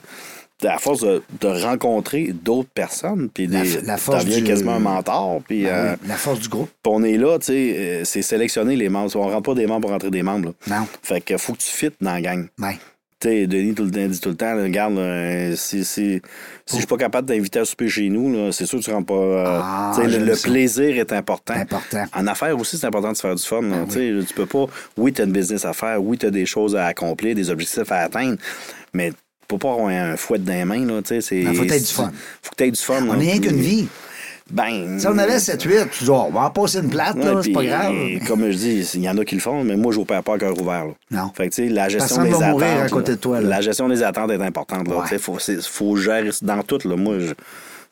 à force de, de rencontrer d'autres personnes, puis des, la force deviens du- quasiment un mentor. Puis, Ben euh, oui, la force du groupe. puis on est là, tu sais, euh, c'est sélectionner les membres. On rentre pas des membres pour rentrer des membres. là. Non. Fait que faut que tu fites dans la gang. Ouais. Tu sais, Denis tout le temps, dit tout le temps, là, regarde, là, si, si, si je suis pas capable d'inviter à souper chez nous, c'est sûr que tu rentres pas. euh, Ah, le, le plaisir est important. Important. En affaires aussi, c'est important de se faire du fun. Tu sais, Tu peux pas. Oui, tu as une business à faire, oui, tu as des choses à accomplir, des objectifs à atteindre, mais peux pas avoir un fouet dans les mains. Là, tu sais, c'est- Ben, faut que t'aies du fun. Faut que tu aies du fun. On n'est rien qu'une Puis, vie. Ben. Si on avait 7-8, tu dis, oh, on va en passer une plate, Ouais, là, c'est pas grave. Comme je dis, il y en a qui le font, mais moi, je n'opère pas à cœur ouvert. là. Non. Fait que, tu sais, la gestion Personne des attentes. mourir à côté là, de toi, là. La gestion des attentes est importante. Là. Ouais. Tu sais, Faut, faut gérer dans tout. Là. Moi, je-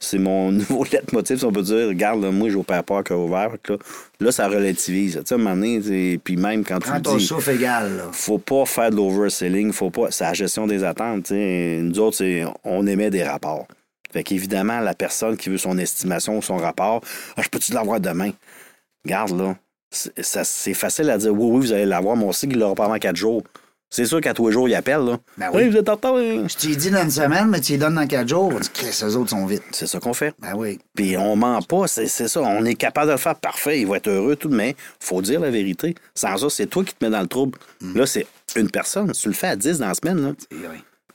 c'est mon nouveau leitmotiv, si on peut dire. Regarde, là, moi, je n'opère pas à cœur ouvert. Là, là, ça relativise. Tu sais, à un moment donné, tu puis même quand tu Prends le ton dis, souffle égal, là. faut pas faire de l'overselling, faut pas. C'est la gestion des attentes. tu sais. Nous autres, c'est- on émet des rapports. Fait qu'évidemment, la personne qui veut son estimation ou son rapport, ah, je peux-tu l'avoir demain? Garde là. C'est facile à dire oui, oui, vous allez l'avoir, mais on sait qu'il l'aura pas avant quatre jours. C'est sûr qu'à tous les jours, il appelle. Là. Ben oui. vous êtes en retard. hein? Je t'ai dit dans une semaine, mais tu les donnes dans 4 jours. Tu ces autres sont vite. C'est ça qu'on fait. Ben oui. Puis on ment pas, c'est ça. On est capable de le faire parfait, il va être heureux, tout, mais faut dire la vérité. Sans ça, c'est toi qui te mets dans le trouble. Mm. Là, c'est une personne. Tu le fais à 10 dans la semaine, là, Oui.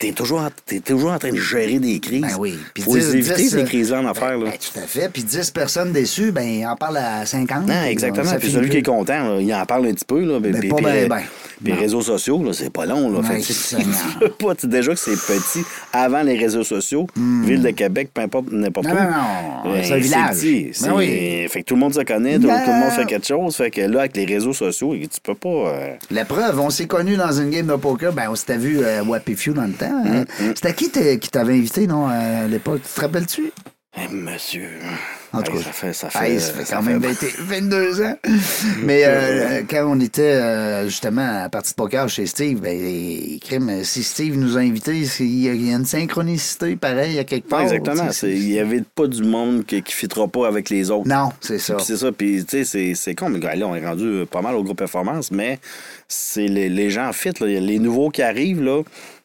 T'es toujours, en- toujours en train de gérer des crises. Ben oui. Puis Faut 10, les éviter, 10, ces crises-là en affaires. Ben, Là. ben, tout à fait. Puis 10 personnes déçues, ben, on parle à 50. Non, exactement. Puis celui plus. qui est content, là, il en parle un petit peu. Là, Mais puis, pas puis- ben, ben. puis les Non. réseaux sociaux, c'est pas long. Là, Fait tu- pas, tu- déjà que c'est petit, avant les réseaux sociaux, Ville de Québec, peu importe, n'importe Hmm. Non, où. non, non, Ben, c'est un village. petit, Ben oui. Fait que tout le monde se connaît, tout, Ben. tout le monde fait quelque chose. Fait que là, avec les réseaux sociaux, tu peux pas. euh, La preuve, on s'est connus dans une game de poker. Ben, on s'était vu à Wappy Few dans le temps. Hein? Mm, C'était qui qui t'avait invité, non, à l'époque? Tu te rappelles-tu? eh, monsieur. En tout cas, ça fait. Ça fait, Hey, ça fait ça quand fait- même 20 22 ans. Mais euh, quand on était euh, justement à partie de poker chez Steve, ben, si Steve nous a invités, il y a une synchronicité pareille à quelque part. Exactement. Il n'y avait pas du monde qui ne fitera pas avec les autres. Non, c'est ça. Puis c'est ça. Puis, tu sais, c'est- con, mais là, on est rendu euh, pas mal au groupe performance, mais c'est les, les gens fit, là. Les nouveaux qui arrivent, là,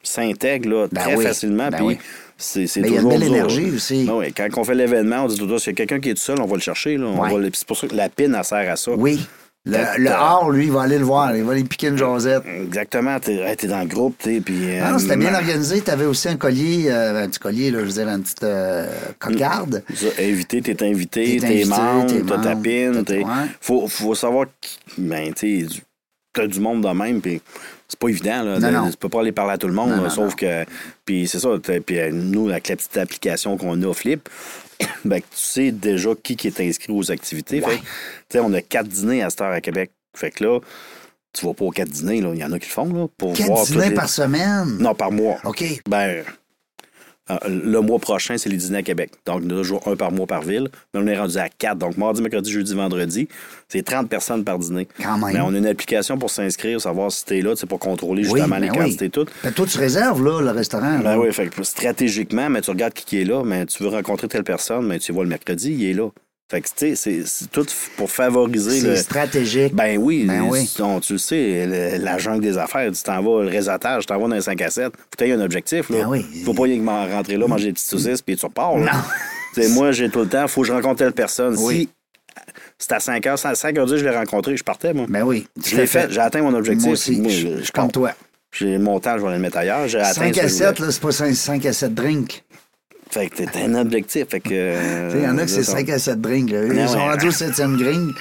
s'intègrent, là, Ben très oui. facilement. Ben puis oui. c'est c'est Mais il y a une toujours belle dur, énergie là. aussi. Ben oui, quand on fait l'événement, on dit tout s'il y a quelqu'un qui est tout seul, on va le chercher, là. On va C'est pour ça que la pin, elle sert à ça. Oui. Le, le hors, lui, il va aller le voir. Il va aller piquer une jasette. Exactement. T'es t'es dans le groupe, tu sais, puis... Ah, euh, c'était bien organisé. Tu avais aussi un collier, euh, un petit collier, là, je veux dire, une petite euh, cocarde. Ça, invité, t'es invité, T'es membre, t'as ta membre, pin. t'as- t'es- ouais. Faut, faut savoir que, ben, tu sais, t'as du monde de même, puis c'est pas évident, là. Non, non. Tu peux pas aller parler à tout le monde, Non, là, non, sauf que. Puis c'est ça, puis euh, nous, avec la petite application qu'on a, Flip, ben, tu sais déjà qui, qui est inscrit aux activités. Ouais. Fait que, tu sais, on a quatre dîners à cette heure à Québec. Fait que là, tu vas pas aux quatre dîners, là. Il y en a qui le font, là, pour Quatre voir. dîners les- par semaine? Non, par mois. OK. Ben, le mois prochain, c'est les dîners à Québec. Donc, a toujours un par mois par ville. Mais on est rendu à quatre. Donc, mardi, mercredi, jeudi, vendredi, c'est 30 personnes par dîner. Quand même. Mais on a une application pour s'inscrire, savoir si t'es là, c'est pour contrôler Oui, justement les ben oui. quantités toutes. Ben, toi, tu réserves, là, le restaurant. là. Ben oui, fait que stratégiquement, mais tu regardes qui qui est là, mais tu veux rencontrer telle personne, mais tu vois le mercredi, il est là. Fait que, tu sais, c'est- c'est tout pour favoriser C'est le. stratégique. Ben oui, Ben oui. on- tu le sais, le- la jungle des affaires, tu t'en vas, le réseautage, tu t'en vas dans les 5 à 7. Faut que tu aies un objectif. Là. Ben oui. Faut pas y rentrer là, manger des petites saucisses, puis tu repars. Là. Non. Tu sais, moi, j'ai tout le temps, faut que je rencontre telle personne. Oui. Si c'est à 5 heures, c'est à 5 heures, je l'ai rencontré, je partais, moi. Ben oui. je l'ai fait, j'ai atteint mon objectif. Moi aussi, Moi, je je- je pars. toi. J'ai mon temps, je vais le mettre ailleurs. J'ai atteint 5 ce à que je 7, voulais. là, c'est pas 5 à 7 drinks. Fait que t'as un objectif. Fait que. euh, Il y en a que c'est ça. 5 à 7 drinks. Là. Ils sont ouais. rendus au 7e drink.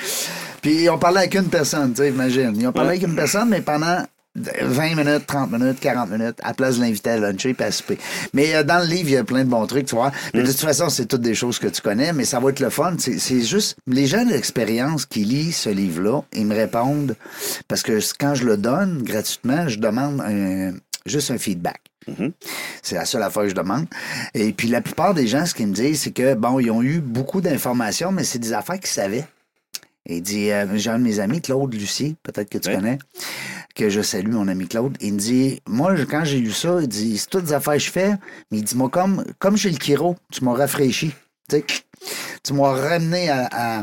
Puis ils ont parlé avec une personne, tu sais, imagine. Ils ont parlé avec une personne, mais pendant 20 minutes, 30 minutes, 40 minutes, à la place de l'inviter à luncher et à souper. Mais euh, dans le livre, il y a plein de bons trucs, tu vois. Mais Mm. de toute façon, c'est toutes des choses que tu connais, mais ça va être le fun. C'est c'est juste, les gens d'expérience qui lisent ce livre-là, ils me répondent, parce que quand je le donne gratuitement, je demande un- juste un feedback. C'est la seule affaire que je demande. Et puis la plupart des gens, ce qu'ils me disent, c'est que, bon, ils ont eu beaucoup d'informations, mais c'est des affaires qu'ils savaient. Et il dit, euh, j'ai un de mes amis, Claude Lucier, peut-être que tu connais, que je salue, mon ami Claude. Il me dit, moi, je- quand j'ai lu ça, il dit, c'est toutes des affaires que je fais, mais il dit, moi, comme, comme chez le Kiro, tu m'as rafraîchi. Tu sais, tu m'as ramené à, à-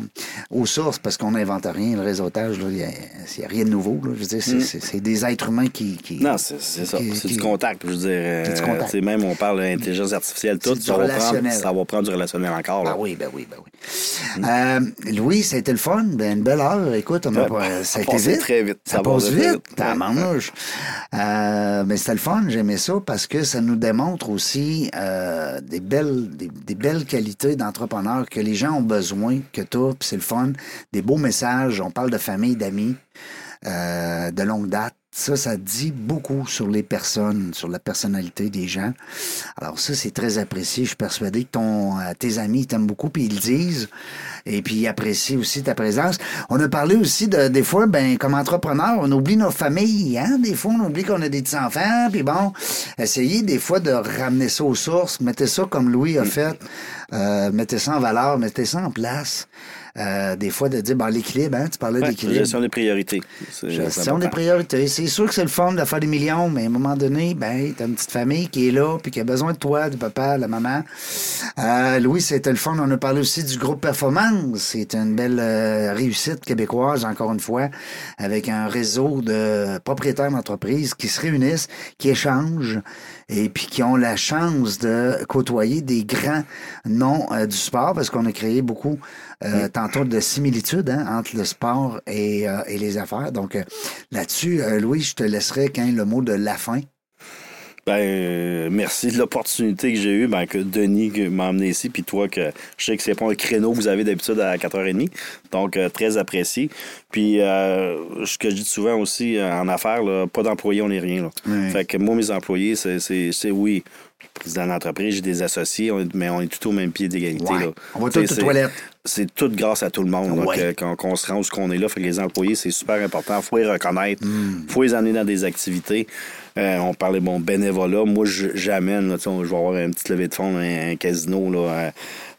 aux sources parce qu'on n'invente rien. Le réseautage, il n'y a, rien de nouveau. là. Je veux dire, c'est, c'est des êtres humains qui. qui Mm. Non, c'est ça. C'est du contact. Je veux dire, euh, C'est du contact. même on parle d'intelligence artificielle, tout, ça va, prendre, ça va prendre du relationnel encore. là. Ah oui, ben oui, ben oui. Euh, Louis, ça a été le fun. Ben, une belle heure. Écoute, on a Ouais, pas, ça a été vite. très vite. Ça, Ça passe vite. vite. Ouais. manouche. Euh, mais c'était le fun. J'aimais ça parce que ça nous démontre aussi euh, des, belles, des, des belles qualités d'entrepreneurs que les gens ont besoin, que tu puis c'est le fun. Des beaux messages. On parle de famille, d'amis, euh, de longue date. Ça, ça dit beaucoup sur les personnes, sur la personnalité des gens. Alors ça, c'est très apprécié. Je suis persuadé que ton, euh, tes amis t'aiment beaucoup, puis ils le disent. Et puis ils apprécient aussi ta présence. On a parlé aussi de des fois, ben comme entrepreneur, on oublie nos familles. Hein? Des fois, on oublie qu'on a des petits enfants. Puis bon, essayez des fois de ramener ça aux sources. Mettez ça comme Louis a fait. Euh, mettez ça en valeur, mettez ça en place. Euh, des fois, de dire, bon, l'équilibre, hein? tu parlais Ouais, d'équilibre. gestion des priorités. Gestion des priorités. C'est sûr que c'est le fun de faire des millions, mais à un moment donné, ben, t'as une petite famille qui est là, puis qui a besoin de toi, du papa, de la maman. Euh, Louis, c'était le fun. On a parlé aussi du groupe Performance. C'est une belle euh, réussite québécoise, encore une fois, avec un réseau de propriétaires d'entreprises qui se réunissent, qui échangent, et puis qui ont la chance de côtoyer des grands noms euh, du sport, parce qu'on a créé beaucoup euh, tantôt de similitudes hein, entre le sport et, euh, et les affaires. Donc euh, là-dessus, euh, Louis, je te laisserai quand le mot de la fin. Ben, merci de l'opportunité que j'ai eue, ben, que Denis m'a emmené ici, puis toi, que je sais que c'est pas un créneau que vous avez d'habitude à 4h30. Donc, euh, très apprécié. Puis, euh, ce que je dis souvent aussi euh, en affaires, là, pas d'employés, on n'est rien. Là. Fait que moi, mes employés, c'est, oui. Président d'entreprise, j'ai des associés, mais on est tout au même pied d'égalité. Ouais. On va tous aux toilettes. C'est tout grâce à tout le monde que- qu'on, qu'on se rend où qu'on est là. Fait que les employés, c'est super important. Il faut les reconnaître. Il Hmm. faut les amener dans des activités. Euh, on parlait bon bénévolat. Moi, j'amène, là, tu sais, on- je vais avoir un petit levée de fonds, un, un casino là, euh,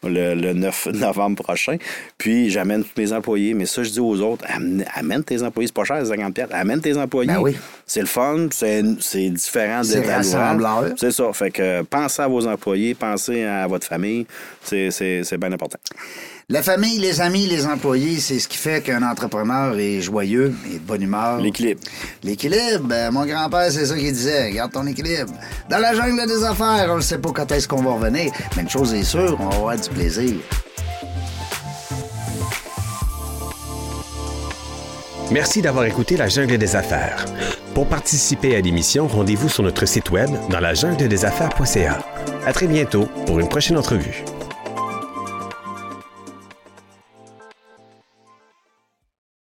le, le 9 novembre prochain. Puis j'amène tous mes employés. Mais ça, je dis aux autres, amène, amène tes employés. C'est pas cher, 50 piastres. Amène tes employés. Ben oui. C'est le fun, c'est, différent C'est d'être à. C'est ça. Fait que pensez à vos employés, pensez à votre famille. C'est bien important. La famille, les amis, les employés, c'est ce qui fait qu'un entrepreneur est joyeux et de bonne humeur. L'équilibre. L'équilibre, ben, mon grand-père, c'est ça qu'il disait. Garde ton équilibre. Dans la jungle des affaires, on ne sait pas quand est-ce qu'on va revenir, mais une chose est sûre, on va avoir du plaisir. Merci d'avoir écouté La Jungle des Affaires. Pour participer à l'émission, rendez-vous sur notre site web dans la jungle des affaires.ca. À très bientôt pour une prochaine entrevue.